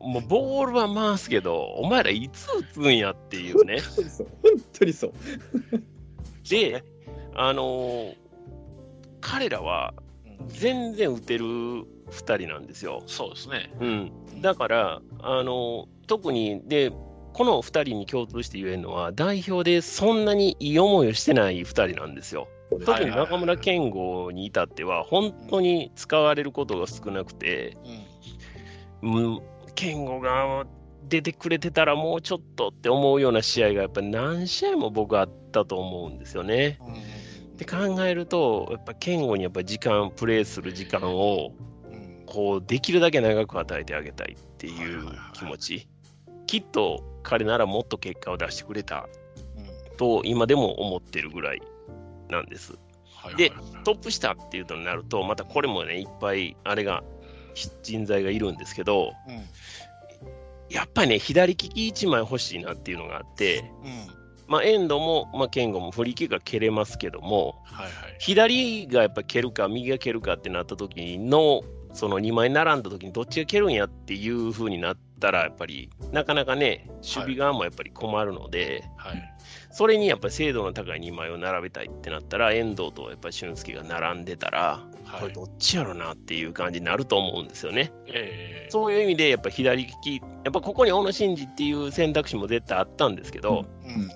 うん。もうボールは回すけど、お前らいつ打つんやっていうね。本当にそう。本当にそう。で、あのー彼らはうん全然打てる2人なんですよ。そうですね。うん、だから、あの特にでこの2人に共通して言えるのは代表でそんなにいい思いをしてない2人なんですよ。特に中村健吾に至っては本当に使われることが少なくて、うん。うん、健吾が出てくれてたらもうちょっとって思うような試合がやっぱり何試合も僕あったと思うんですよね。うん。って考えるとやっぱ健吾にやっぱ時間プレーする時間をうん。こうできるだけ長く与えてあげたいっていう気持ち、きっと彼ならもっと結果を出してくれたうん。と今でも思ってるぐらいなんです。はい。でトップ下っていうとなると、またこれもね、いっぱいあれが人材がいるんですけど、うん。やっぱりね、左利き1枚欲しいなっていうのがあって、うん。まあ、遠藤も、まあ、健吾もフリーキックが蹴れますけども、はいはい。左がやっぱ蹴るか、右が蹴るかってなった時の、その2枚並んだ時にどっちが蹴るんやっていう風になったら、やっぱりなかなかね、守備側もやっぱり困るので、はい。それにやっぱり精度の高い2枚を並べたいってなったら、遠藤とやっぱり俊介が並んでたら、はい。これどっちやろなっていう感じになると思うんですよね。ええ。そういう意味で、やっぱ左利き、やっぱここに小野伸二っていう選択肢も絶対あったんですけど、うん。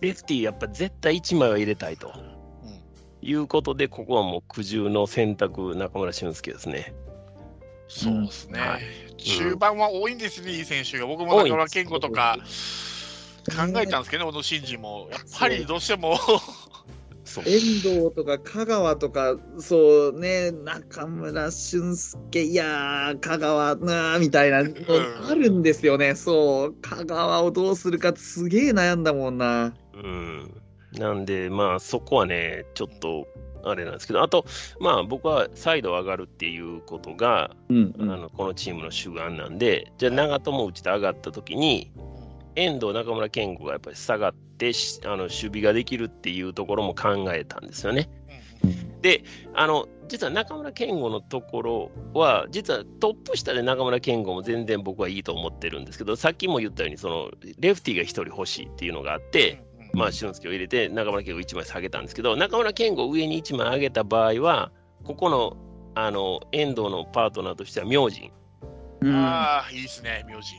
レフティーやっぱ絶対1枚は入れたいとうん。いうことで、ここはもう苦渋の選択、中村俊輔ですね。そうですねはい。中盤は多いんですね、いい選手が。僕も中村健吾とか考えたんですけどね、小野伸二も。やっぱりどうしても、そう遠藤とか香川とか、そうね、中村俊輔、いやー、香川なーみたいなのあるんですよね、そう、香川をどうするかすげえ悩んだもんな。うん。なんで、まあ、そこはね、ちょっと、あれなんですけど、あと、まあ、僕はサイド上がるっていうことが、うん、あのこのチームの主眼なんで、じゃあ、長友内と上がったときに、遠藤、中村健吾がやっぱり下がってしあの守備ができるっていうところも考えたんですよね。あの実は中村健吾のところは、実はトップ下で中村健吾も全然僕はいいと思ってるんですけど、さっきも言ったように、そのレフティが1人欲しいっていうのがあって、まあ、俊介を入れて、中村健吾1枚下げたんですけど、中村健吾を上に1枚上げた場合は、ここのあの遠藤のパートナーとしては、明神うんああ、いいですね、名字。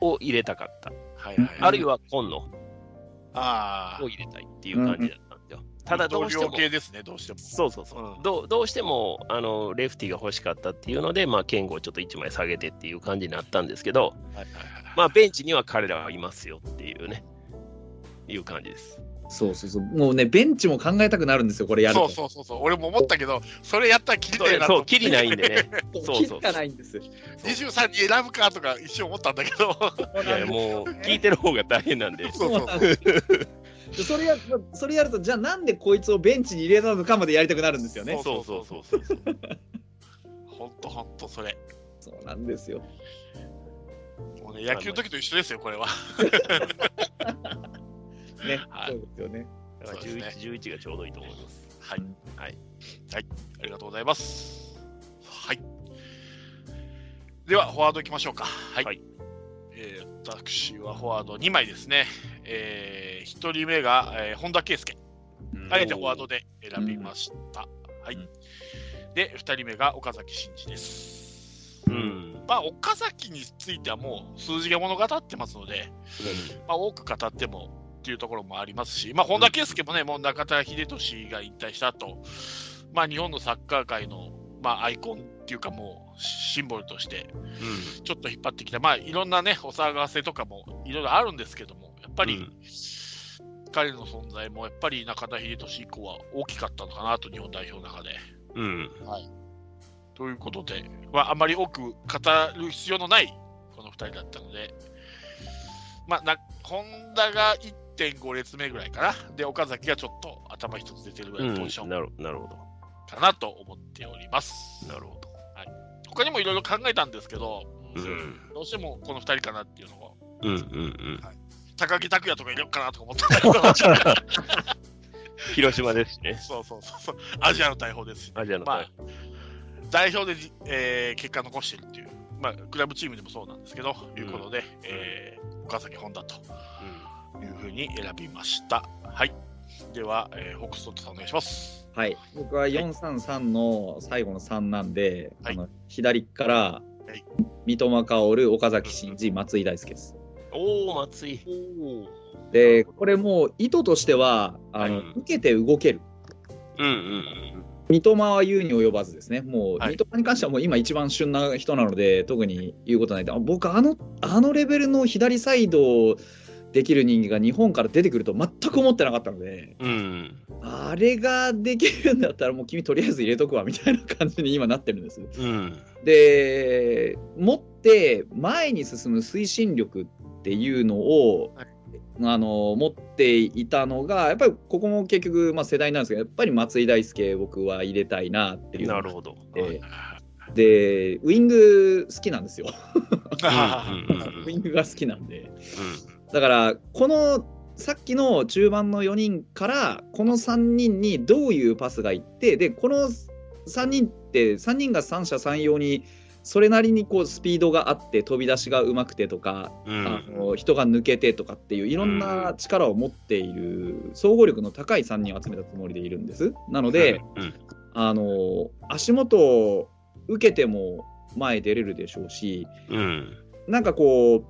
を入れたかった、はいはい。あるいは今野ああを、入れたいっていう感じだったんですよ。ただ、どうしても。系ですね、どうしても。そうそうそう、うんどうどうしてもあのレフティが欲しかったっていうので、まあ、健吾をちょっと1枚下げてっていう感じになったんですけど、はいはいはいまあ、ベンチには彼らはいますよっていうね、いう感じです。そうそうそう。もうね、ベンチも考えたくなるんですよ、これやると。そうそうそうそう、俺も思ったけど、それやったらきりなと思ってれそう、きりないんでね。(laughs) そうそうキリがないんです。23に選ぶかとか一瞬思ったんだけど、いや、もう、聞いてる方が大変なんで。そうそうなんですでそれやそれやると、じゃあなんでこいつをベンチに入れたのかまでやりたくなるんですよね。そうそうそうそうそう。ほんとほんとそれ。そうなんですよ。もうね、野球の時と一緒ですよ、これは。(laughs) ね、はいそうですよね。だからそうです11、11がちょうどいいと思います。はい。はい。はい。ありがとうございます。はい。では、フォワードいきましょうか。はい。はいえー私はフォワード2枚ですね。え1人目が、えー本田圭佑。あえてフォワードで選びました。はいうん。で、2人目が岡崎慎司です。うん。まあ、岡崎についてはもう数字が物語ってますので、まあ、多く語ってもっていうところもありますし、まあ、本田圭佑もね、もう中田英寿が引退した後、まあ日本のサッカー界の、まあ、アイコンっていうか、もうシンボルとして、ちょっと引っ張ってきた、まあ、いろんなね、お騒がせとかもいろいろあるんですけども、やっぱり、うん。彼の存在もやっぱり中田英寿以降は大きかったのかなと、日本代表の中で。うん。ということで、まあ、あまり多く語る必要のないこの2人だったので、まあ、な本田が1.5列目ぐらいかな、で岡崎がちょっと頭一つ出てるぐらいのポジションなるなるほど。かなと思っております。なるほど。他にもいろいろ考えたんですけど、うん。うん。どうしてもこの2人かなっていうのを、うんうんうん。高木拓也とか入れようかなとか思ったんだけど、(laughs) 広島ですしね。(laughs) そうそうそうそう、アジアの大砲ですし、アジアのまあ、代表でじ、えー結果残してるっていう、まあ、クラブチームでもそうなんですけど、いうことで、えー岡崎本田というふうに選びました。はい。では、えー、ホックストットさんお願いします。はい、僕は433の最後の3なんで、はいあの左からい三笘薫、岡崎慎司、松井大輔です。おお、松井。おで、これもう意図としてはあの、はい受けて動ける。うんうん三笘は言うに及ばずですね、もう、はい三笘に関してはもう今一番旬な人なので、特に言うことないんで、あ僕あの、あのレベルの左サイドできる人間が日本から出てくると全く思ってなかったので、うん。うん。あれができるんだったら、もう君とりあえず入れとくわみたいな感じに今なってるんです。うん。で、持って前に進む推進力っていうのを、はいあの持っていたのが、やっぱりここも結局、まあ、世代なんですけど、やっぱり松井大輔、僕は入れたいなっていうなるほど。でで、ウイング好きなんですよ。(laughs) ウイングが好きなんで。だから、このさっきの中盤の4人から、この3人にどういうパスがいって、で、この3人って、3人が三者三様に、それなりにこうスピードがあって、飛び出しがうまくてとか、うん。あの人が抜けてとかっていう、いろんな力を持っている、総合力の高い3人を集めたつもりでいるんです。なので、うんあの足元を受けても前出れるでしょうし、うん。なんかこう、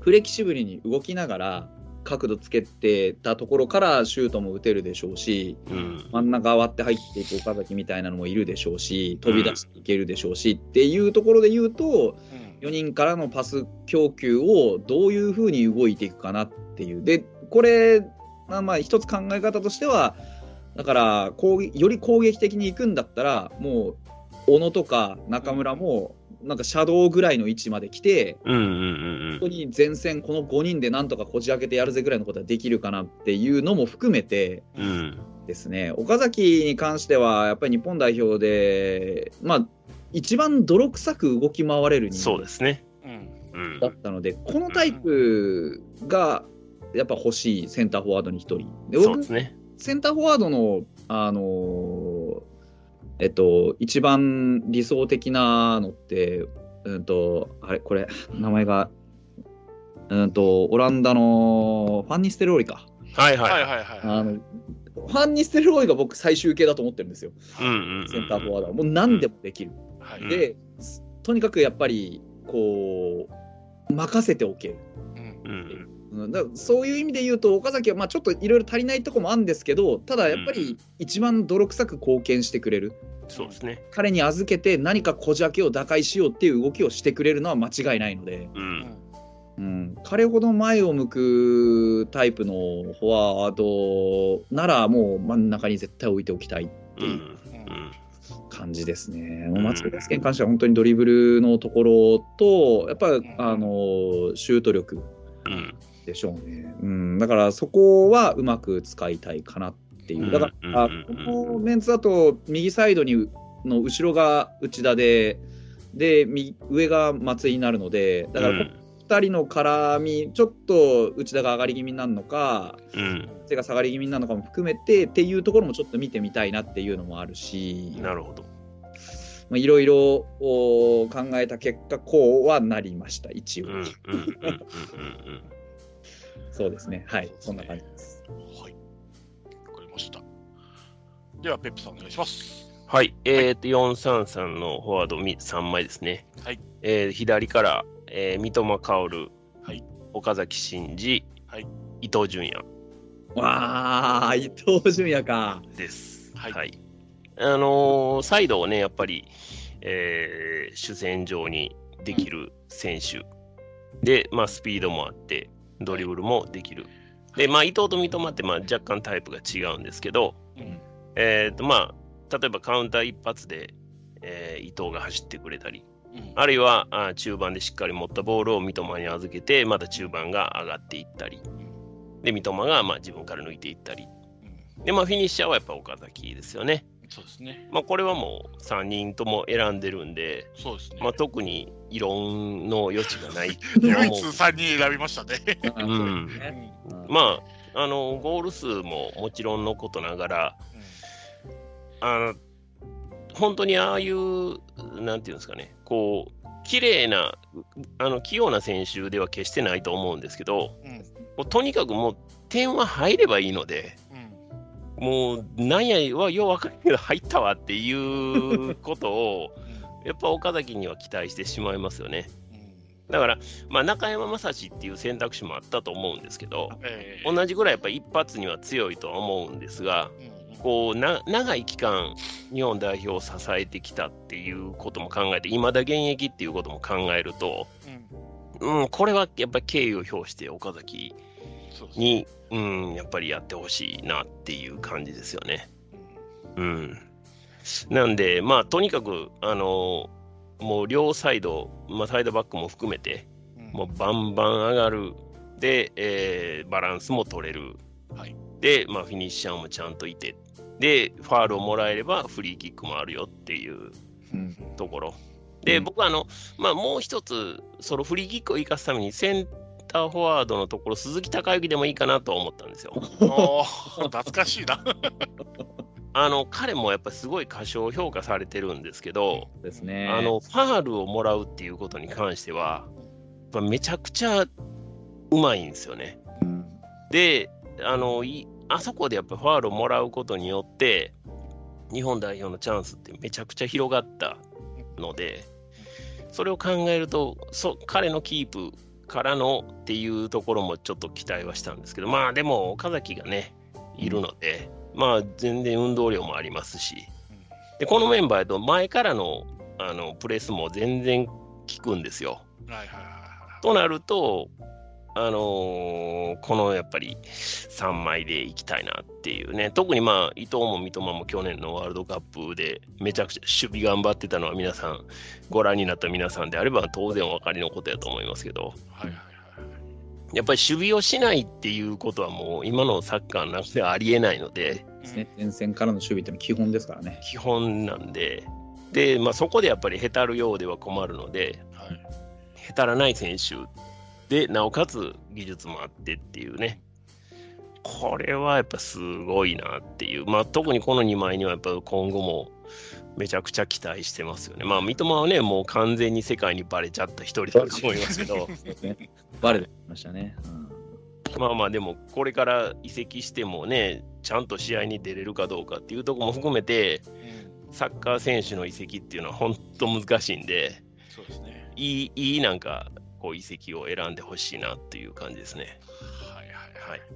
フレキシブルに動きながら、角度つけてたところからシュートも打てるでしょうし、うん。真ん中割って入っていく岡崎みたいなのもいるでしょうし、飛び出していけるでしょうし、っていうところで言うと、4人からのパス供給をどういうふうに動いていくかなっていう。で、これ、まあまあ一つ考え方としては、だから攻撃、より攻撃的に行くんだったら、もう、小野とか中村も、なんかシャドウぐらいの位置まで来て、うんうんうん本当に前線、この5人でなんとかこじ開けてやるぜぐらいのことはできるかなっていうのも含めて。ですね、岡崎に関しては、やっぱり日本代表で、まあ、一番泥臭く動き回れる人間そうですね。だ。ったので、このタイプがやっぱ欲しいセンターフォワードに1人。で僕そうですね。センターフォワードの、あのーえっと、一番理想的なのって、うんと、あれ、これ、名前が、うんと、オランダのファンニステルロイか。はいはい。はいはいはいあの、ファンニステルロイが僕最終形だと思ってるんですよ。うんうんうん。センターフォワードは。もう何でもできる。はいうんで、とにかくやっぱり、こう、任せておける。うんうん。うん、だそういう意味で言うと岡崎はまあちょっといろいろ足りないとこもあるんですけどただやっぱり一番泥臭く貢献してくれる、そうですね。彼に預けて何かこじ開けを打開しようっていう動きをしてくれるのは間違いないのでうん。うん、彼ほど前を向くタイプのフォワードならもう真ん中に絶対置いておきたいっていううん。うん感じですね。もう松田大輔に関しては本当にドリブルのところとやっぱりあのシュート力うん。でしょうね。うん、だからそこはうまく使いたいかなっていう。だから、あうんうんうんうんこのメンツだと右サイドにの後ろが内田でで右上が松井になるのでだからこ2人の絡みちょっと内田が上がり気味になるのかうん。手が下がり気味になるのかも含めてっていうところもちょっと見てみたいなっていうのもあるしなるほど。まあいろいろお考えた結果こうはなりました一応、そうですねはいそんな感じですはい。わかりました。では、ペップさんお願いします。はい。えっ、と、433のフォワード3枚ですね。はい。えー左から、えー三笘薫、はい。岡崎慎司、はい。伊東純也わあ伊東純也かです。はいあのーサイドをね、やっぱり、えー主戦場にできる選手。で、まあ、スピードもあって、ドリブルもできる。で、まあ、伊藤と三笘って、まあ、若干タイプが違うんですけど、うん。えーと、まあ、例えばカウンター一発で、えー伊藤が走ってくれたり、うんあるいはあ中盤でしっかり持ったボールを三笘に預けて、また中盤が上がっていったり、で、三笘がまあ自分から抜いていったり、うんで、まあ、フィニッシャーはやっぱ岡崎ですよね。そうですね。まあ、これはもう3人とも選んでるんで、そうですね。まあ、特に異論の余地がないと (laughs) 唯一3人選びましたね。あうんそうですねうんまあ、あのゴール数ももちろんのことながら、あの本当にああいう、なんていうんですかね、こう、綺麗な、あの器用な選手では決してないと思うんですけど、うん。とにかくもう点は入ればいいので、うん。もうなんやはよう分かるけど入ったわっていうことを、やっぱ岡崎には期待してしまいますよね。うん。だから、まあ、中山雅史っていう選択肢もあったと思うんですけど、えー同じぐらいやっぱり一発には強いとは思うんですが、うんこうな長い期間、日本代表を支えてきたっていうことも考えて、いまだ現役っていうことも考えると、うん。うん、これはやっぱり敬意を表して岡崎。に、うん、やっぱりやってほしいなっていう感じですよね。うん、なんで、まあ、とにかく、あのもう両サイド、まあ、サイドバックも含めて、うん。もうバンバン上がる、で、えーバランスも取れる、はい。で、まあ、フィニッシャーもちゃんといて、で、ファールをもらえればフリーキックもあるよっていううん。ところ。で、うん。僕はあの、まあ、もう一つ、そのフリーキックを生かすために、センターフォワードのところ、鈴木孝之でもいいかなと思ったんですよ。懐かしいな。(laughs) あの彼もやっぱりすごい過小評価されてるんですけど、ですね。あのファールをもらうっていうことに関しては、やっぱめちゃくちゃうまいんですよね。うん、で、あのいあそこでやっぱファールをもらうことによって、日本代表のチャンスってめちゃくちゃ広がったので、それを考えると、そ彼のキープからのっていうところもちょっと期待はしたんですけど、まあでも岡崎がね、いるので、まあ全然運動量もありますし、でこのメンバーだと前からのあのプレスも全然効くんですよ。はいはいはいはい。となると、あのーこのやっぱり3枚でいきたいなっていうね、特にまあ伊藤も三笘も去年のワールドカップでめちゃくちゃ守備頑張ってたのは皆さん、ご覧になった皆さんであれば当然お分かりのことやと思いますけど、はいはいはいやっぱり守備をしないっていうことはもう今のサッカーの中ではありえないので、ですね。前線からの守備ってのは基本ですからね。基本なんで、で、まあ、そこでやっぱりへたるようでは困るので、はい。へたらない選手で、なおかつ技術もあってっていうね、これはやっぱすごいなっていう、まあ、特にこの2枚にはやっぱ今後もめちゃくちゃ期待してますよね。まあ、三笘はね、もう完全に世界にバレちゃった一人だと思いますけど、そうですね。バレてましたね。うんまあまあ、でもこれから移籍してもね、ちゃんと試合に出れるかどうかっていうところも含めて、うんサッカー選手の移籍っていうのは本当難しいんで、そうですね。いい、いいなんか、こう移籍を選んでほしいなっていう感じですね。はいはいはい。はい。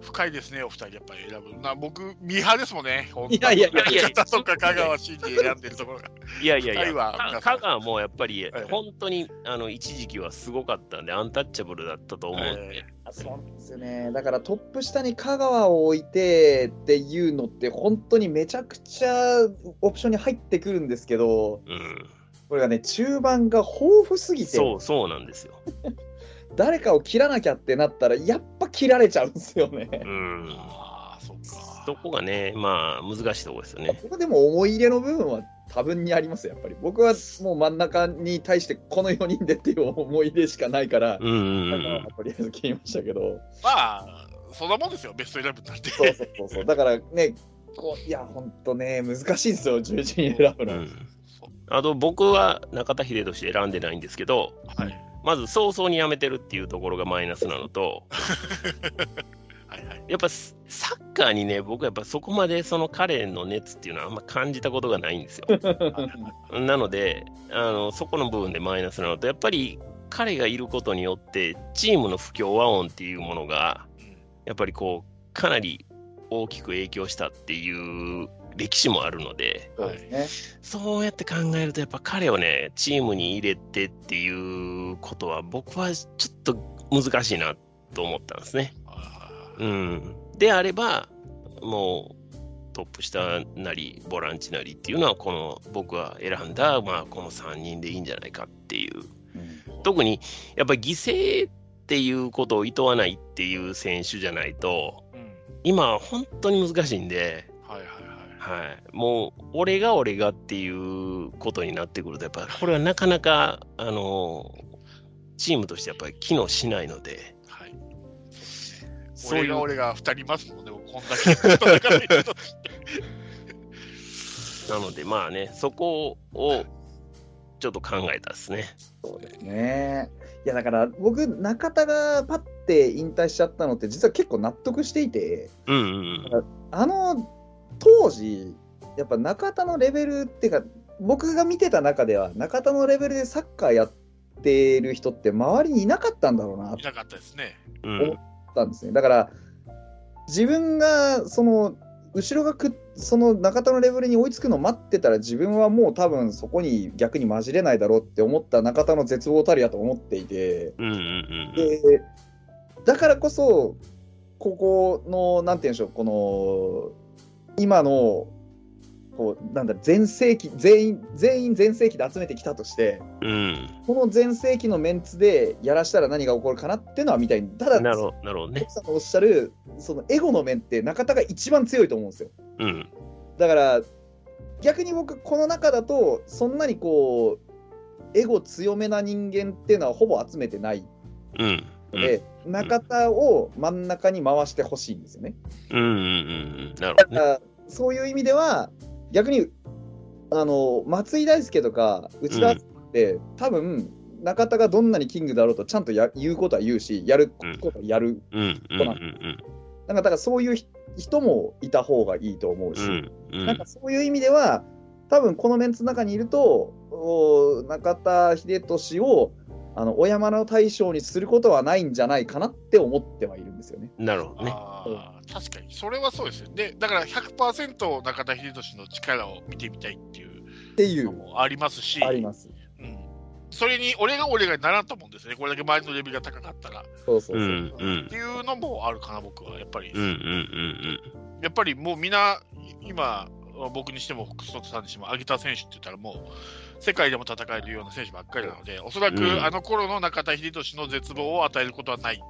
深いですね、お二人やっぱり選ぶ。な僕、ミーハーですもんね。いやいやいやいやか香川真司選んでるところが。いやいやいや、香川もやっぱりはい本当にあの一時期はすごかったんで、アンタッチャブルだったと思うんで、そうなんですよね。だからトップ下に香川を置いてっていうのって本当にめちゃくちゃオプションに入ってくるんですけど、うん、これがね、中盤が豊富すぎて、そうそうなんですよ。誰かを切らなきゃってなったら、やっぱ切られちゃうんですよね。うん、ああ、そっか。そこがね、まあ難しいところですよね。僕でも思い入れの部分は多分にありますよやっぱり。僕はもう真ん中に対してこの4人でっていう思い出しかないから、うんうんうん香川はとりあえず切りましたけど、まあ、そんなもんですよ、ベストイレブンなんて。そうそうそうそう。だからね、こういや、本当ね、難しいですよ、11人選ぶの。うんあと僕は中田秀俊選んでないんですけど、はい。まず早々に辞めてるっていうところがマイナスなのと、(laughs) はいはい。やっぱサッカーにね、僕はやっぱそこまでその彼の熱っていうのはあんま感じたことがないんですよ。(laughs) なのであの、そこの部分でマイナスなのと、やっぱり彼がいることによって、チームの不協和音っていうものが、やっぱりこう、かなり大きく影響したっていう歴史もあるので、そうやって考えると、やっぱ彼をね、チームに入れてっていうことは、僕はちょっと難しいなと思ったんですね。あうん、であれば、もうトップ下なり、ボランチなりっていうのは、この僕が選んだ、まあ、この3人でいいんじゃないかっていう、うん。特にやっぱり犠牲っていうことを厭わないっていう選手じゃないと、ーうん。今、本当に難しいんで、はいもう、俺が俺がっていうことになってくると、やっぱりこれはなかなか、あのチームとしてやっぱり機能しないので、はい。そういう俺が俺が2人いますもんね、こんだけ (laughs) なので、まあね、そこをちょっと考えたですね。そうですね。いや、だから僕、中田がパッて引退しちゃったのって、実は結構納得していて、うんうんうん。あの当時、やっぱ中田のレベルっていうか、僕が見てた中では、中田のレベルでサッカーやってる人って周りにいなかったんだろうなといなかったですね。うん思ったんですね。だから、自分がその後ろがくその中田のレベルに追いつくのを待ってたら自分はもう多分そこに逆に混じれないだろうって思った中田の絶望たるやと思っていて、うんうんうんでだからこそここのなんて言うんでしょうこの今のこうなんだ全盛期全員全員全盛期で集めてきたとしてうん。この全盛期のメンツでやらしたら何が起こるかなっていうのは見たいただなるね奥。さんのおっしゃるそのエゴの面って中田が一番強いと思うんですようん。だから逆に僕この中だとそんなにこうエゴ強めな人間っていうのはほぼ集めてないうん。中田を真ん中に回してほしいんですよねうんうんうんうん。なるほどね。そういう意味では逆にあの松井大輔とか内田って、多分中田がどんなにキングだろうとちゃんとや言うことは言うしやることはやる、うんうんうんなんかだからそういうひ人もいた方がいいと思うし、うん。うんなんかそういう意味では多分このメンツの中にいるとお中田英寿をあの小山の大将にすることはないんじゃないかなって思ってはいるんですよね。なるほどね。確かに、それはそうですよ。で、だから100%中田英寿の力を見てみたいっていうっていうのもありますし、あります。うん、それに俺が俺がにならんと思うんですよね、これだけ周りのレベルが高かったら。そうそうそう。うんうんっていうのもあるかな、僕は。やっぱり、うんうんうんやっぱりもうみんな、今、僕にしても、福徳さんにしても、上げた選手って言ったら、もう、世界でも戦えるような選手ばっかりなので、おそらくうんあの頃の中田英寿の絶望を与えることはない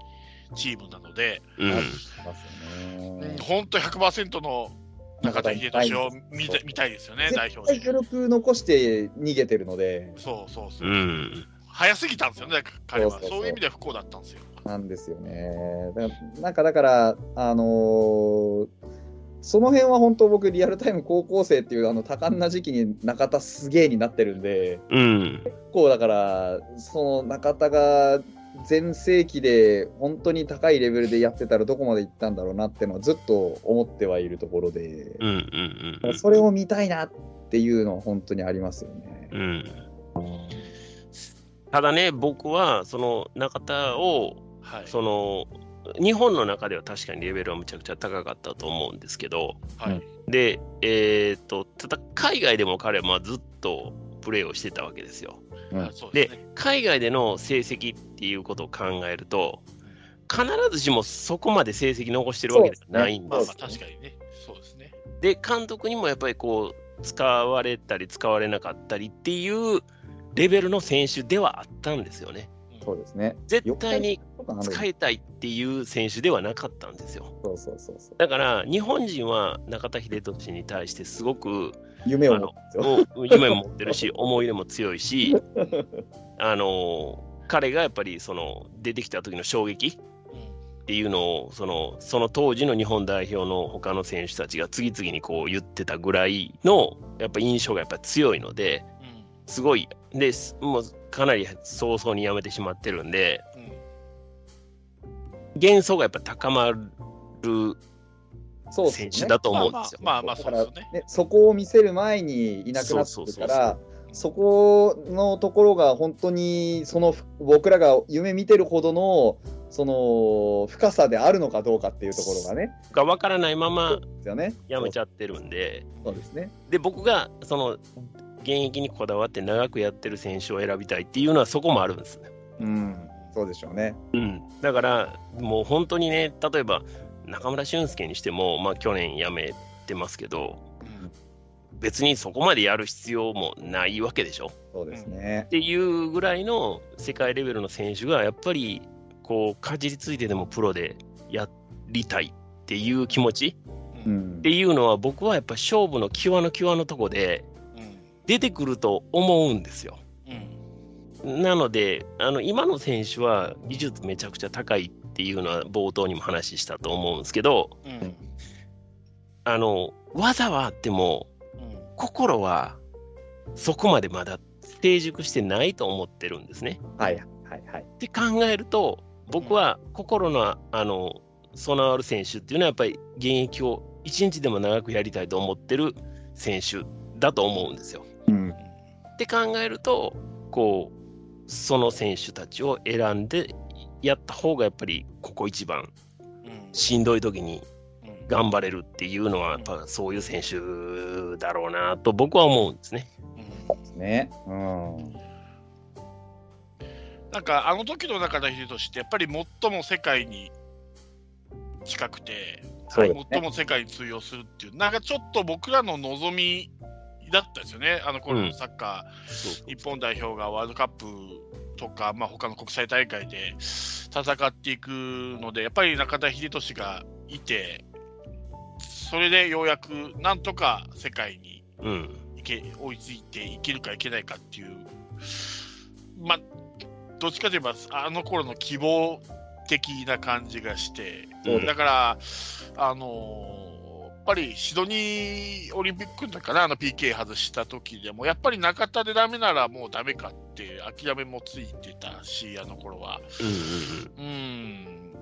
チームなので、うん。本当100%の中田英寿を見た見たいですよね、代絶表に。対余力残して逃げてるので、そうそうそうう。ん。早すぎたんですよね、彼は。そうそうそうそういう意味では不幸だったんですよ。なんですよね。だからなんかだから、あのーその辺は本当僕リアルタイム高校生っていうあの多感な時期に中田すげえになってるんで、うん。結構だからその中田が全盛期で本当に高いレベルでやってたらどこまで行ったんだろうなってのはずっと思ってはいるところで、うんうんうん。それを見たいなっていうのは本当にありますよね。うん。ただね、僕は、その中田を、はい。その、日本の中では確かにレベルはむちゃくちゃ高かったと思うんですけど、はい。で、えー、とただ海外でも彼はまあずっとプレーをしてたわけですよ。うんで。海外での成績っていうことを考えると、必ずしもそこまで成績残してるわけではないんですまあまあ確かにね。そうですね。で、監督にもやっぱりこう、使われたり使われなかったりっていうレベルの選手ではあったんですよね。そうですね。絶対に使使いたいっていう選手ではなかったんですよ。そうそうそうそう。だから、日本人は中田英寿に対してすごく夢を夢も持ってるし、(laughs) 思い入れも強いし、(laughs) あの彼がやっぱりその出てきた時の衝撃うんっていうのをそのその当時の日本代表の他の選手たちが次々にこう言ってたぐらいのやっぱ印象がやっぱ強いのでうんすごいですもうかなり早々に辞めてしまってるんでうん幻想がやっぱ高まる選手だと思うんですよ。まあまあそうですよね。ね、そこを見せる前にいなくなってるから、そこのところが本当にその僕らが夢見てるほどのその深さであるのかどうかっていうところがね、が分からないままですよね。辞めちゃってるんでそうですね。で僕がその現役にこだわって長くやってる選手を選びたいっていうのはそこもあるんです。うん、そうでしょうね。うん、だからもう本当にね例えば中村俊輔にしても、まあ、去年辞めてますけどうん別にそこまでやる必要もないわけでしょそうですねっ。ていうぐらいの世界レベルの選手がやっぱりこうかじりついてでもプロでやりたいっていう気持ちううんっていうのは僕はやっぱ勝負の際の際のとこでうん出てくると思うんですよ。うんなのであの今の選手は技術めちゃくちゃ高いっていうのは冒頭にも話したと思うんですけどうんあの技はあってもうん心はそこまでまだ成熟してないと思ってるんですね。はいはいはい。って考えると僕は心のあの備わる選手っていうのはやっぱり現役を一日でも長くやりたいと思ってる選手だと思うんですよ。うん、って考えるとこうその選手たちを選んでやった方がやっぱりここ一番うんしんどい時にうん頑張れるっていうのはやっぱそういう選手だろうなと僕は思うんですね。ね。うん。なんかあの時の中田秀俊ってやっぱり最も世界に近くて、ね最も世界に通用するっていうなんかちょっと僕らの望みだったですよね。あの頃のサッカー、日本代表がワールドカップとか、まあ、他の国際大会で戦っていくのでやっぱり中田英寿がいてそれでようやくなんとか世界にうん、いけ追いついていけるかいけないかっていう、まあ、どっちかといえば、あの頃の希望的な感じがして、うん。だから、あのーぱりシドニーオリンピックの時かな、あの PK 外した時でも、やっぱり中田でダメならもうダメかって諦めもついてたし、あの頃は。うんうんうん、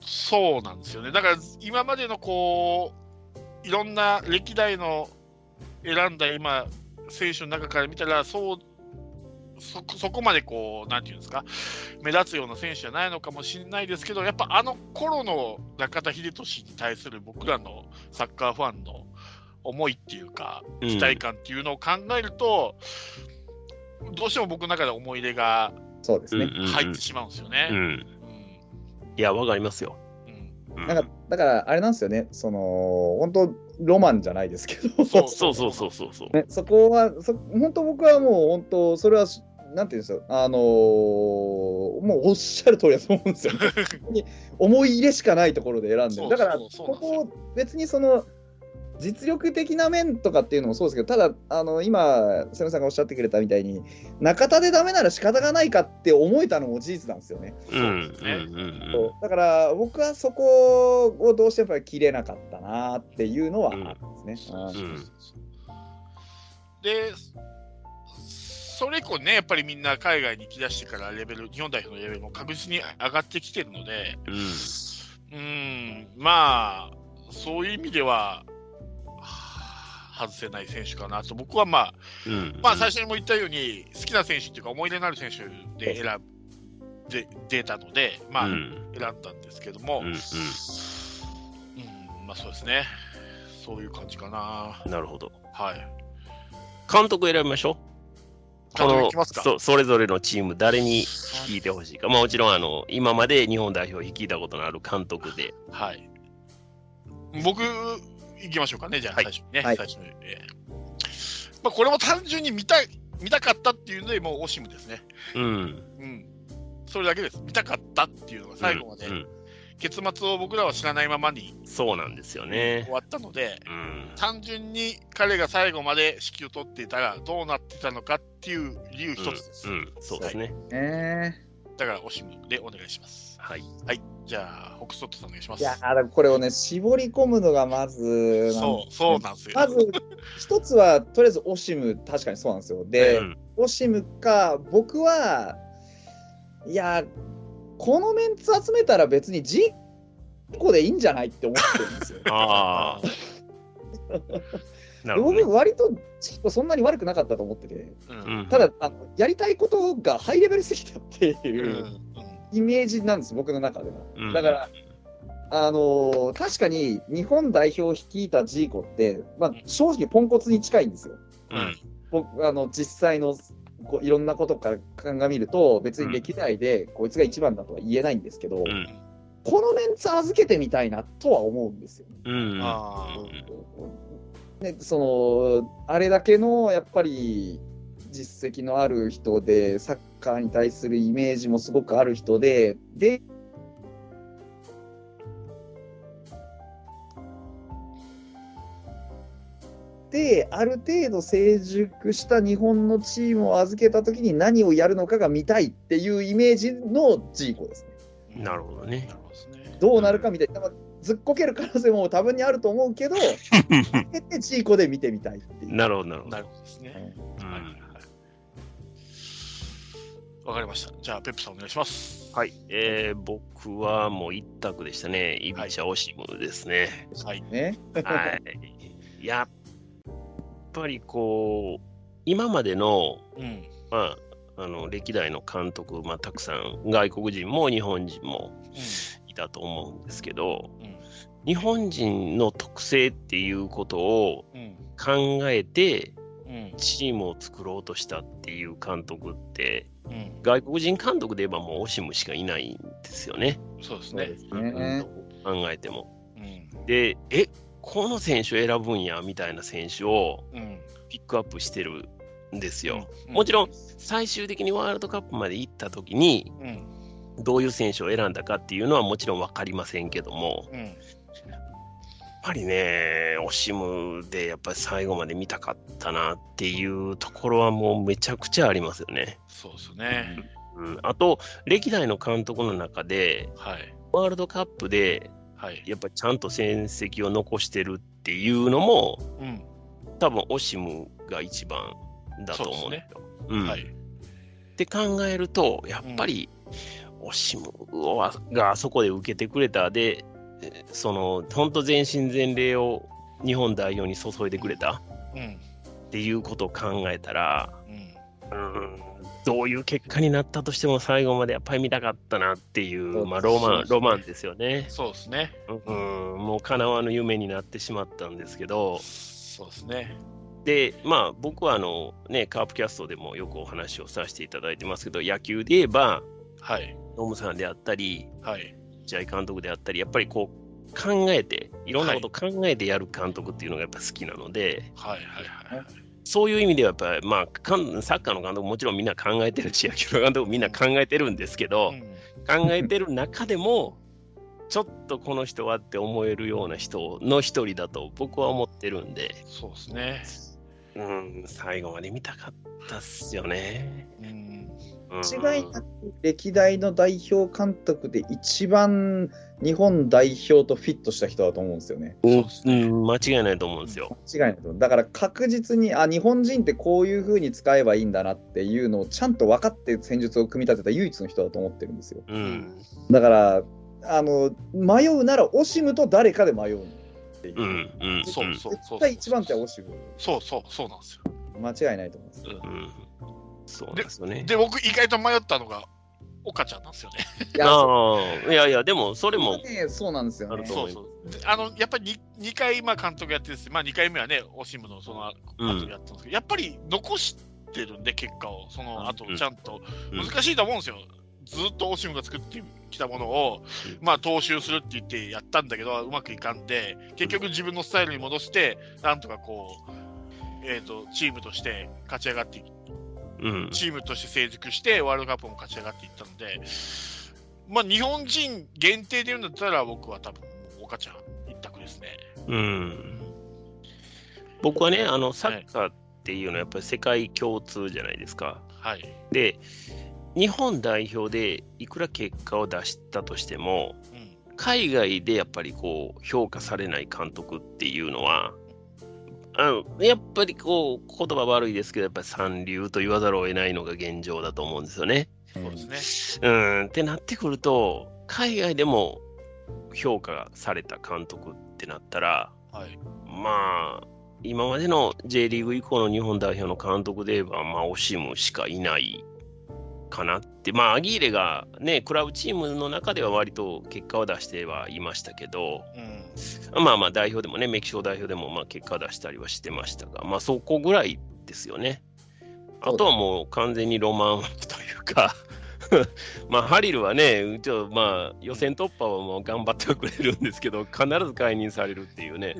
そうなんですよね。だから今までのこう、いろんな歴代の選んだ今、選手の中から見たら、そう、そそこまでこう、なんていうんですか、目立つような選手じゃないのかもしれないですけど、やっぱあの頃の中田英寿に対する僕らのサッカーファンの思いっていうか、うん期待感っていうのを考えると、どうしても僕の中で思い入れがそうですね。うんうん入ってしまうんですよね。うんうんいや、わかりますよ。うんうんなんかだからあれなんですよね。その本当ロマンじゃないですけど。そ (laughs) うそうそうそうそうそう。ね、そこはそ本当僕はもう本当それはなんていうんですよあのーもうおっしゃる通りだと思うんですよ。(laughs) 思い入れしかないところで選んでだからここ別にその実力的な面とかっていうのもそうですけどただあの今瀬野さんがおっしゃってくれたみたいに中田でダメなら仕方がないかって思えたのも事実なんですよね。うんうんそうですね。うんそうだから僕はそこをどうしてもやっぱり切れなかったなっていうのはあるんですね。うん。うん。で、それ以降ね、やっぱりみんな海外に行き出してからレベル、日本代表のレベルも確実に上がってきてるので、うん。うん、まあ、そういう意味では、はあ外せない選手かなと、僕はまあ、うんまあ最初にも言ったように、好きな選手っていうか、思い出のある選手で選で出たので、まあ、うん選んだんですけども、うんうんうんまあそうですね。そういう感じかな。なるほど。はい。監督選びましょう。監督のそそれぞれのチーム、誰に率いてほしいか、まあ、もちろんあの今まで日本代表を率いたことのある監督で、はい。僕、行きましょうかね、じゃあ、はい最初にね。はい最初に。えーまあ、これも単純に見たい、見たかったっていうので、もうオシムですね。うん、うん。それだけです。見たかったっていうのが最後まで、うんうん結末を僕らは知らないままにそうなんですよ終ね。わったので、うん単純に彼が最後まで指揮を取っていたらどうなってたのかっていう理由一つです。うんうんそうですね。ねだから、オシムでお願いします。はい。はい。じゃあ、ホクストットさんお願いします。いやーこれをね絞り込むのがまずそう、そうなんですよ。まず一つはとりあえずオシム確かにそうなんですよで、うんオシムか僕はいやこのメンツ集めたら別にジーコでいいんじゃないって思ってるんですよ (laughs) ああ。(laughs) なるほど、僕ね。割とジーコそんなに悪くなかったと思っててうんうんただあのやりたいことがハイレベルすぎたってうんいううんイメージなんです僕の中では。うん。だからあのー確かに日本代表を率いたジーコって、まあ、正直ポンコツに近いんですよ。うん。僕あの実際のこういろんなことから鑑みると別に歴代でこいつが一番だとは言えないんですけど、うん。このメンツ預けてみたいなとは思うんですよ。うん。あでそのあれだけのやっぱり実績のある人でサッカーに対するイメージもすごくある人ででである程度成熟した日本のチームを預けた時に何をやるのかが見たいっていうイメージのジーコですね。なるほどねどうなるかみたいな、まあずっこける可能性も多分にあると思うけど、(laughs) あえてジーコで見てみたいっていう。なるほど、なるほどな。るほどですね。うんわかりました。じゃあ、ペップさんお願いします。はい、えー、僕はもう一択でしたね。イビチャ・オシムですね。はい。ね。はい。やっぱりこう、今までの、うん。まあ、あの歴代の監督、まあ、たくさん外国人も日本人もいたと思うんですけど、うん。日本人の特性っていうことをうん。考えてうん。チームを作ろうとしたっていう監督ってうん。外国人監督で言えばもうオシムしかいないんですよね。そうですね。ね考えても。うん。で、えこの選手選ぶんやみたいな選手をうん。ピックアップしてるんですよ。うもちろん最終的にワールドカップまで行った時にうん。どういう選手を選んだかっていうのはもちろん分かりませんけどもぱりねオシムでやっぱり最後まで見たかったなっていうところはもうめちゃくちゃありますよね。そうですね。うん、あと歴代の監督の中ではい。ワールドカップではい。やっぱりちゃんと戦績を残してるっていうのもうん。多分オシムが一番だと思うんですよ。うんはい。って考えるとやっぱりオシムをがあそこで受けてくれたでえその本当全身全霊を日本代表に注いでくれたうん。っていうことを考えたらうん。うんどういう結果になったとしても最後までやっぱり見たかったなっていう、まあ、ロマンロマンですよね。そうですね。うん、もう叶わぬ夢になってしまったんですけど、そうですね。で、まあ僕はあのね、カープキャストでもよくお話をさせていただいてますけど、野球で言えば、はい。ノムさんであったり、はい。試合監督であったり、やっぱりこう考えて、いろんなことを考えてやる監督っていうのがやっぱ好きなので、はい。はい。はい。そういう意味ではやっぱり、まあ、かんサッカーの監督もちろんみんな考えてるし、野球の監督もみんな考えてるんですけど、うん考えてる中でも、ちょっとこの人はって思えるような人の一人だと僕は思ってるんで、そうですね。うん、最後まで見たかったっすよね。うん。うん間違いなく歴代の代表監督で一番日本代表とフィットした人だと思うんですよね。うん間違いないと思うんですよ。間違いないと思う。だから確実に、あ、日本人ってこういう風に使えばいいんだなっていうのをちゃんと分かって戦術を組み立てた唯一の人だと思ってるんですよ。うん。だから、あの、迷うならオシムと誰かで迷うっていう。うん。うん。そうそうそう絶対一番手はオシム。そうそう、そうなんですよ。間違いないと思います。うん。そうですよね。で、僕、意外と迷ったのが、岡ちゃんなんですよね。いや、いやいや、でもそれも、ね、そうなんですよね。そうそう。であのやっぱり 2, 回、まあ、監督やってまあ、2回目はね、オシムのその監督やったんですけど、やっぱり残してるんで、結果を、その後うん。ちゃんと、うん。難しいと思うんですよ。ずっとオシムが作ってきたものを、まあ、踏襲するって言ってやったんだけど、うまくいかんで、結局自分のスタイルに戻して、なんとかこう、えー、とチームとして勝ち上がっていうん、チームとして成熟して、ワールドカップも勝ち上がっていったので、まあ、日本人限定で言うんだったら、僕は多分、岡ちゃん一択ですね。うん。僕はね、あの、サッカーっていうのはやっぱり世界共通じゃないですか。はい。で、日本代表でいくら結果を出したとしても、うん海外でやっぱりこう評価されない監督っていうのは、あのやっぱりこう言葉悪いですけど、やっぱり三流と言わざるを得ないのが現状だと思うんですよね。そうですね。うん、ってなってくると、海外でも評価された監督ってなったら、はい。まあ、今までの J リーグ以降の日本代表の監督で言えば、まあ、オシムしかいないかなって、まあ、アギーレがね、クラブチームの中では割と結果を出してはいましたけど、うん。まあまあ、代表でもね、メキシコ代表でもまあ結果を出したりはしてましたが、まあ、そこぐらいですよね。あとはもう完全にロマン枠というか、(laughs) まあ、ハリルはね、ちょまあ、予選突破はもう頑張ってはくれるんですけど、必ず解任されるっていうね、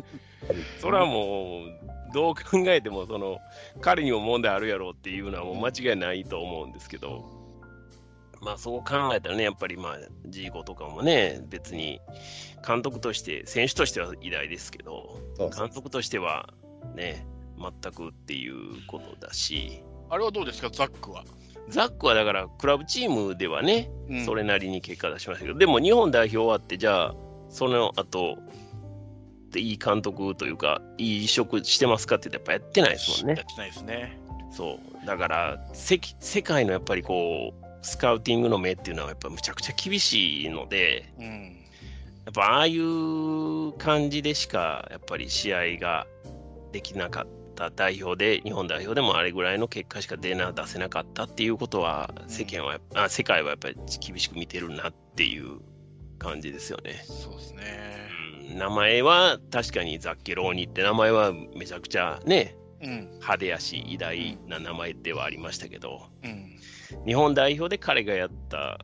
それはもう、どう考えても、その、彼にも問題あるやろうっていうのはもう間違いないと思うんですけど、まあ、そう考えたらね、やっぱりまあ、ジーゴとかもね、別に監督として、選手としては偉大ですけど、監督としてはね、全くっていうことだし、あれはどうですか、ザックは？ザックはだから、クラブチームではね、うんそれなりに結果出しましたけど、でも日本代表終わって、じゃあ、その後でいい監督というか、いい移植してますかって言ったらやっぱやってないですもんね。やってないですね。そう。だから、せ世界のやっぱりこう、スカウティングの目っていうのはやっぱむちゃくちゃ厳しいので、うん。やっぱああいう感じでしか、やっぱり試合ができなかった代表で、日本代表でもあれぐらいの結果しか出な出せなかったっていうことは、世間はやっぱ、あ世界はやっぱり厳しく見てるなっていう感じですよね。そうですね。うん、名前は確かにザッケローニって名前はめちゃくちゃね、うん。派手やし偉大な名前ではありましたけど、うん。日本代表で彼がやった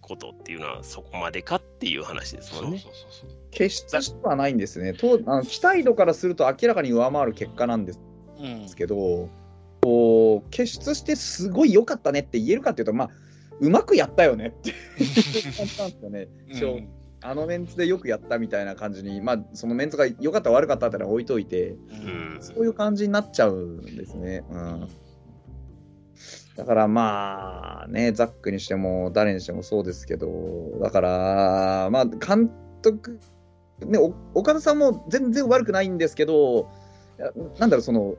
ことっていうのはそこまでかっていう話ですそうそうもんね。そうそう。決してしてはないんですね。とあの期待度からすると明らかに上回る結果なんですうん。けど、こう傑出してすごい良かったねって言えるかっていうと、まあ、うまくやったよねっていう感じなんですよね。正直あのメンツでよくやったみたいな感じに、まあ、そのメンツが良かった悪かったってのは置いといて、ううんん。そういう感じになっちゃうんですね。うん、だからまあね、ザックにしても誰にしてもそうですけど、だから、まあ、監督、ね、お岡田さんも全然悪くないんですけど、なんだろう、その、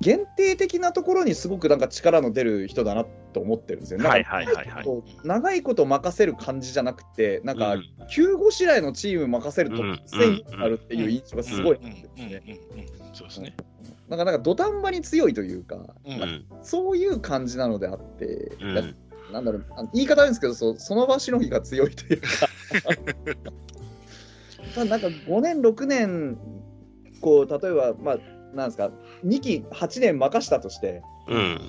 限定的なところにすごくなんか力の出る人だなと思ってるんですよね。はいはいはいはい。長いこと任せる感じじゃなくて、なんか、うん急ごしらいのチーム任せると戦になるっていう印象がすごいうん。うん。うん。あるんですね。うん。そうですね。なんかなんか土壇場に強いというか、うんまあそういう感じなのであって、うんだなんだろうあの言い方悪いんですけどそその場しのぎが強いというか (laughs) まあなんか5年6年こう例えばまあなんですか2期8年任したとしてうん。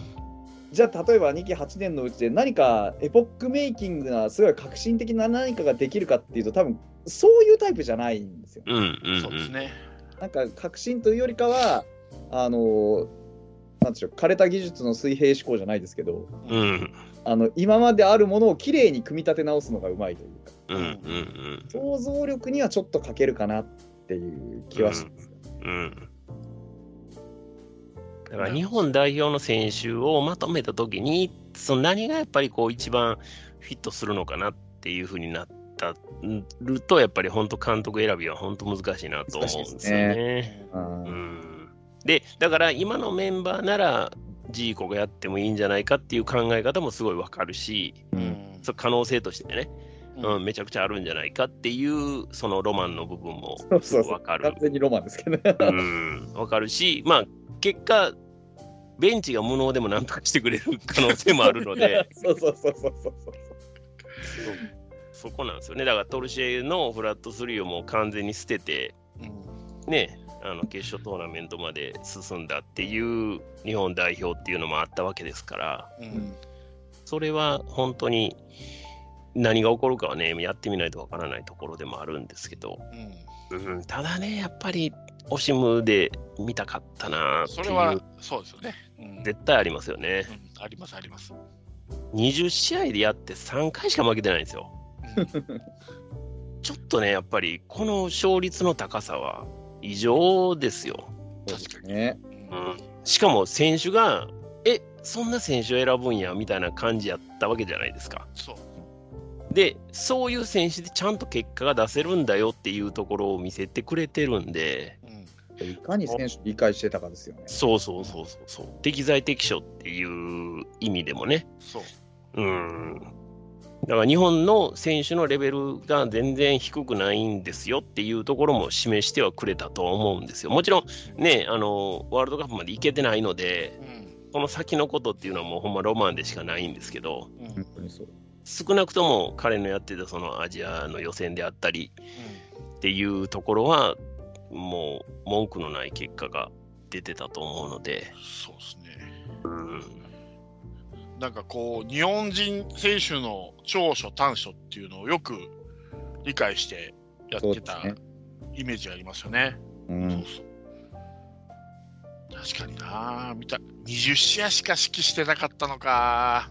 じゃあ例えば2期8年のうちで何かエポックメイキングなすごい革新的な何かができるかっていうと多分そういうタイプじゃないんですよ。うん。うん。そうですね。なんか革新というよりかはあのなんでしょう枯れた技術の水平思考じゃないですけどうん。あの今まであるものをきれいに組み立て直すのがうまいというかうん。うん。想像力にはちょっと欠けるかなっていう気はします。うん。だから日本代表の選手をまとめたときに、その何がやっぱりこう一番フィットするのかなっていうふうになったると、やっぱり本当監督選びは本当難しいなと思うんですよね。うんうんで、だから今のメンバーなら、ジーコがやってもいいんじゃないかっていう考え方もすごいわかるし、ううんん。そ可能性としてね、うんうん、めちゃくちゃあるんじゃないかっていう、そのロマンの部分もわかる完。全にロマンですけどね。うん、わかるし、まあ、結果、ベンチが無能でもなんとかしてくれる可能性もあるので、(laughs) そうそうそうそうそうそう。そこなんですよね。だからトルシエのフラット3をもう完全に捨てて、うんね、あの決勝トーナメントまで進んだっていう日本代表っていうのもあったわけですから、うんそれは本当に何が起こるかはね、やってみないとわからないところでもあるんですけど、うんうん、ただね、やっぱりオシムで見たかったなっていうそれはそうですよね。うん絶対ありますよね。うんありますあります。20試合でやって3回しか負けてないんですよ。うん (laughs) ちょっとね、やっぱりこの勝率の高さは異常ですよ。確かに。ね。うん、しかも選手が、えそんな選手を選ぶんやみたいな感じやったわけじゃないですか。そう。で、そういう選手でちゃんと結果が出せるんだよっていうところを見せてくれてるんで、うんいかに選手理解してたかですよね。そうそうそうそうそう、適材適所っていう意味でもね、そう。うん。だから日本の選手のレベルが全然低くないんですよっていうところも示してはくれたとは思うんですよ。もちろんね、あの、ワールドカップまで行けてないので、うんこの先のことっていうのはもうほんまロマンでしかないんですけど、うん。少なくとも彼のやってたそのアジアの予選であったりっていうところは、もう文句のない結果が出てたと思うので、そうですね。うん、なんかこう、日本人選手の長所、短所っていうのをよく理解してやってたイメージがありますよね。うん。そうそう確かにな見た20試合しか指揮してなかったのか。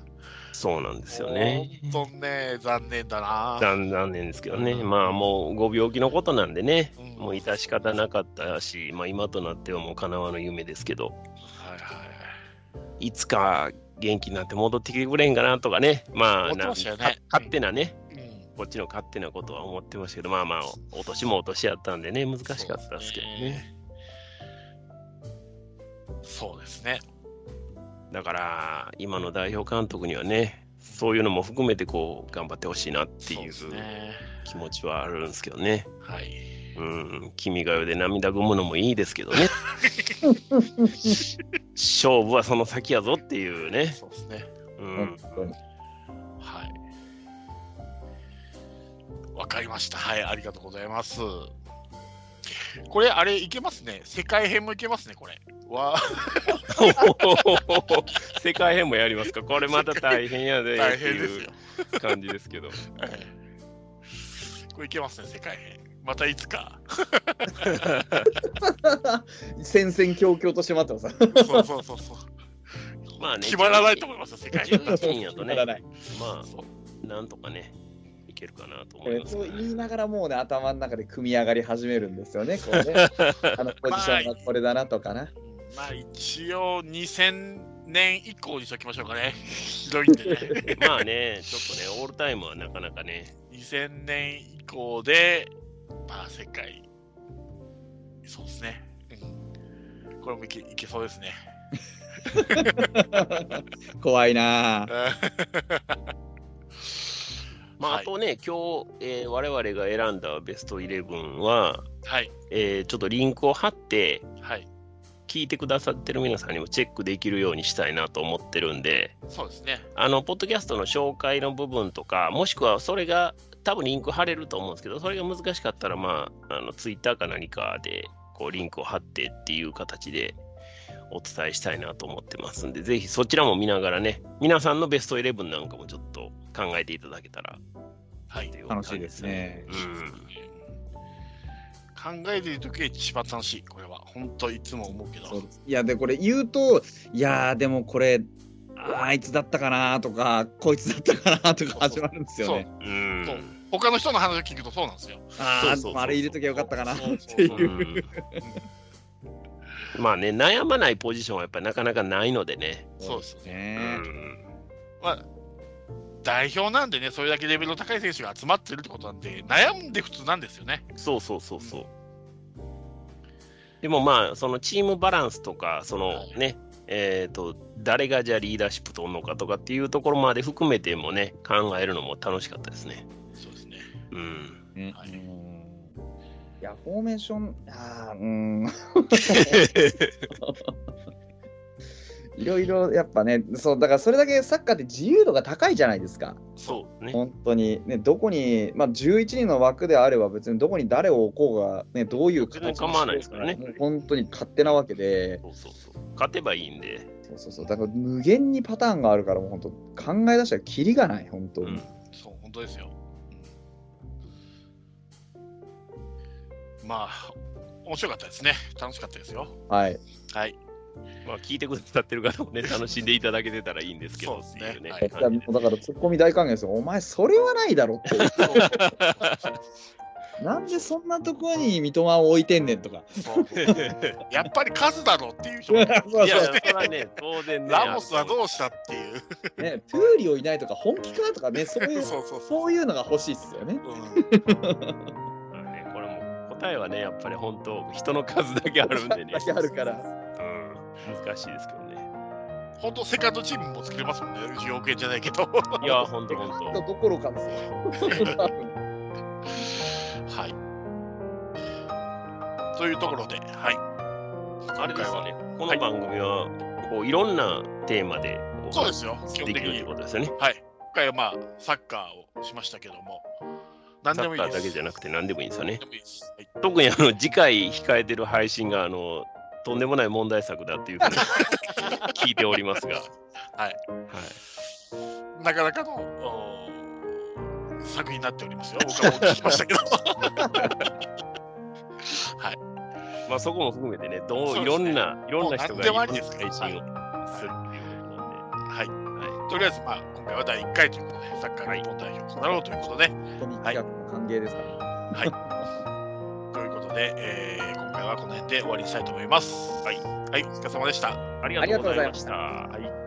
そうなんですよね。本当ね、残念だな。残残念ですけどね、まあもうご病気のことなんでね、うんもう致し方なかったし、まあ、今となってはもう叶わぬ夢ですけど、はいはいいつか元気になって戻ってきてくれんかなとかね、まあ、まねか勝手なね、こっちの勝手なことは思ってましたけど、まあまあ、お年もお年やったんでね、難しかったですけどね。そうですね。だから、今の代表監督にはね、そういうのも含めてこう頑張ってほしいなっていう。気持ちはあるんですけどね。はい。うん、君が代で涙ぐむのもいいですけどね。(laughs) 勝負はその先やぞっていうね。そうですね。うん。はい。わかりました。はい、ありがとうございます。これ、あれ、いけますね。世界編もいけますね、これ。わ (laughs) 世界編もやりますかこれまた大変やで大変ですよ。感じですけど。え (laughs) えこれいけますね、世界編。またいつか。戦々恐々として待ってます。そうそうそうそう。まあね決まらないと思いますよ、世界編。11人やとねならないまあ、なんとかね、いけるかなとこ思います。れそう言いながらもうね頭の中で組み上がり始めるんですよね。こうね (laughs) あのポジションがこれだなとかな。うんまあ、一応、2000年以降にしときましょうかね。(laughs) ひどいんでね。まあね、ちょっとね、オールタイムはなかなかね、2000年以降で、まあ、世界、そうですね。うん、これもいけいけそうですね。怖いなぁ。(laughs) まあ、はいあとね、今日、えー我々が選んだベストイレブンは、はい。えーちょっとリンクを貼って、はい。聞いてくださってる皆さんにもチェックできるようにしたいなと思ってるんで、そうですね。あの、ポッドキャストの紹介の部分とか、もしくはそれが、多分リンク貼れると思うんですけど、それが難しかったら、まあ、あの、ツイッターか何かで、こう、リンクを貼ってっていう形でお伝えしたいなと思ってますんで、ぜひそちらも見ながらね、皆さんのベストイレブンなんかもちょっと考えていただけたらはいって。いう楽しいですね。うん。考えているときが一番楽しい。これは。本当いつも思うけど。いやでこれ言うといやーでもこれああいつだったかなとかこいつだったかなとか始まるんですよね。うん。そう他の人の話を聞くとそうなんですよ。あああれ入れときゃよかったかなっていそうう。(laughs) まあね、悩まないポジションはやっぱりなかなかないのでね。そうですうね。ん。まあ、代表なんでね、それだけレベルの高い選手が集まってるってことなんで、悩んで普通なんですよね。そうそうそうそう。でもまあ、そのチームバランスとか、そのはいね、えっ、と、誰がじゃあリーダーシップ取るのかとかっていうところまで含めてもね、考えるのも楽しかったですね。そうですね。うん。ねはいうんいやフォーメーションあーうん (laughs) (laughs) (laughs) いいろいろやっぱね、そうだからそれだけサッカーって自由度が高いじゃないですか。そうね。本当に、ね、どこに、まあ、11人の枠であれば、別にどこに誰を置こうが、ね、どういう形構わないですからね本当に勝手なわけで、そうそうそう。勝てばいいんで。そうそうそう、だから無限にパターンがあるから、もう本当、考え出したらキリがない、本当に。うん。そう、本当ですよ。うんまあ、面白かったですね。楽しかったですよ。はい。はい。まあ、聞いてくださってる方もね、(laughs) 楽しんでいただけてたらいいんですけどそうですねね。はいだからツッコミ大歓迎ですよ。お前、それはないだろって。(laughs) なんでそんなところに三笘を置いてんねんとか。やっぱり数だろうっていう人もいいや、そいやれはね、当然ね。ラモスはどうしたっていう。ね、トゥーリオいないとか、本気かとかね、そういう、(laughs) そうそうそうそういうのが欲しいっすよね。うんまあね、これも答えはね、やっぱり本当、人の数だけあるんでねだ。けあるから。うん、難しいですけどね。本当、セカンドチームも作れますもんね。10億円じゃないけど。いや、本当本当。どころかですよ。はい。というところで、はい。あれですよね、この番組は、こういろんなテーマで、こそうですよ。基本的にできるという。ことですよね。はい。今回はまあ、サッカーをしましたけども、何サッカーでもいいです。だけじゃなくて何でもいいんですよね特にあの次回控えてる配信があのとんでもない問題作だっていうふうに (laughs) 聞いておりますが、はい。はい、なかなかの作品になっておりますよ。僕はもう聞きましたけど。(laughs) まあそこも含めてね、どそうねいろんな、いろんな人が配信をするっていうことなんで、はい。はとりあえず、まあ、今回は第1回ということで、サッカー日本代表となろうということで、本当に企画も歓迎ですから。(laughs) ということで、えー今回はこの辺で終わりにしたいと思います。はい。はい、お疲れ様でした。い、ありがとうございました。ありがとうございましたはい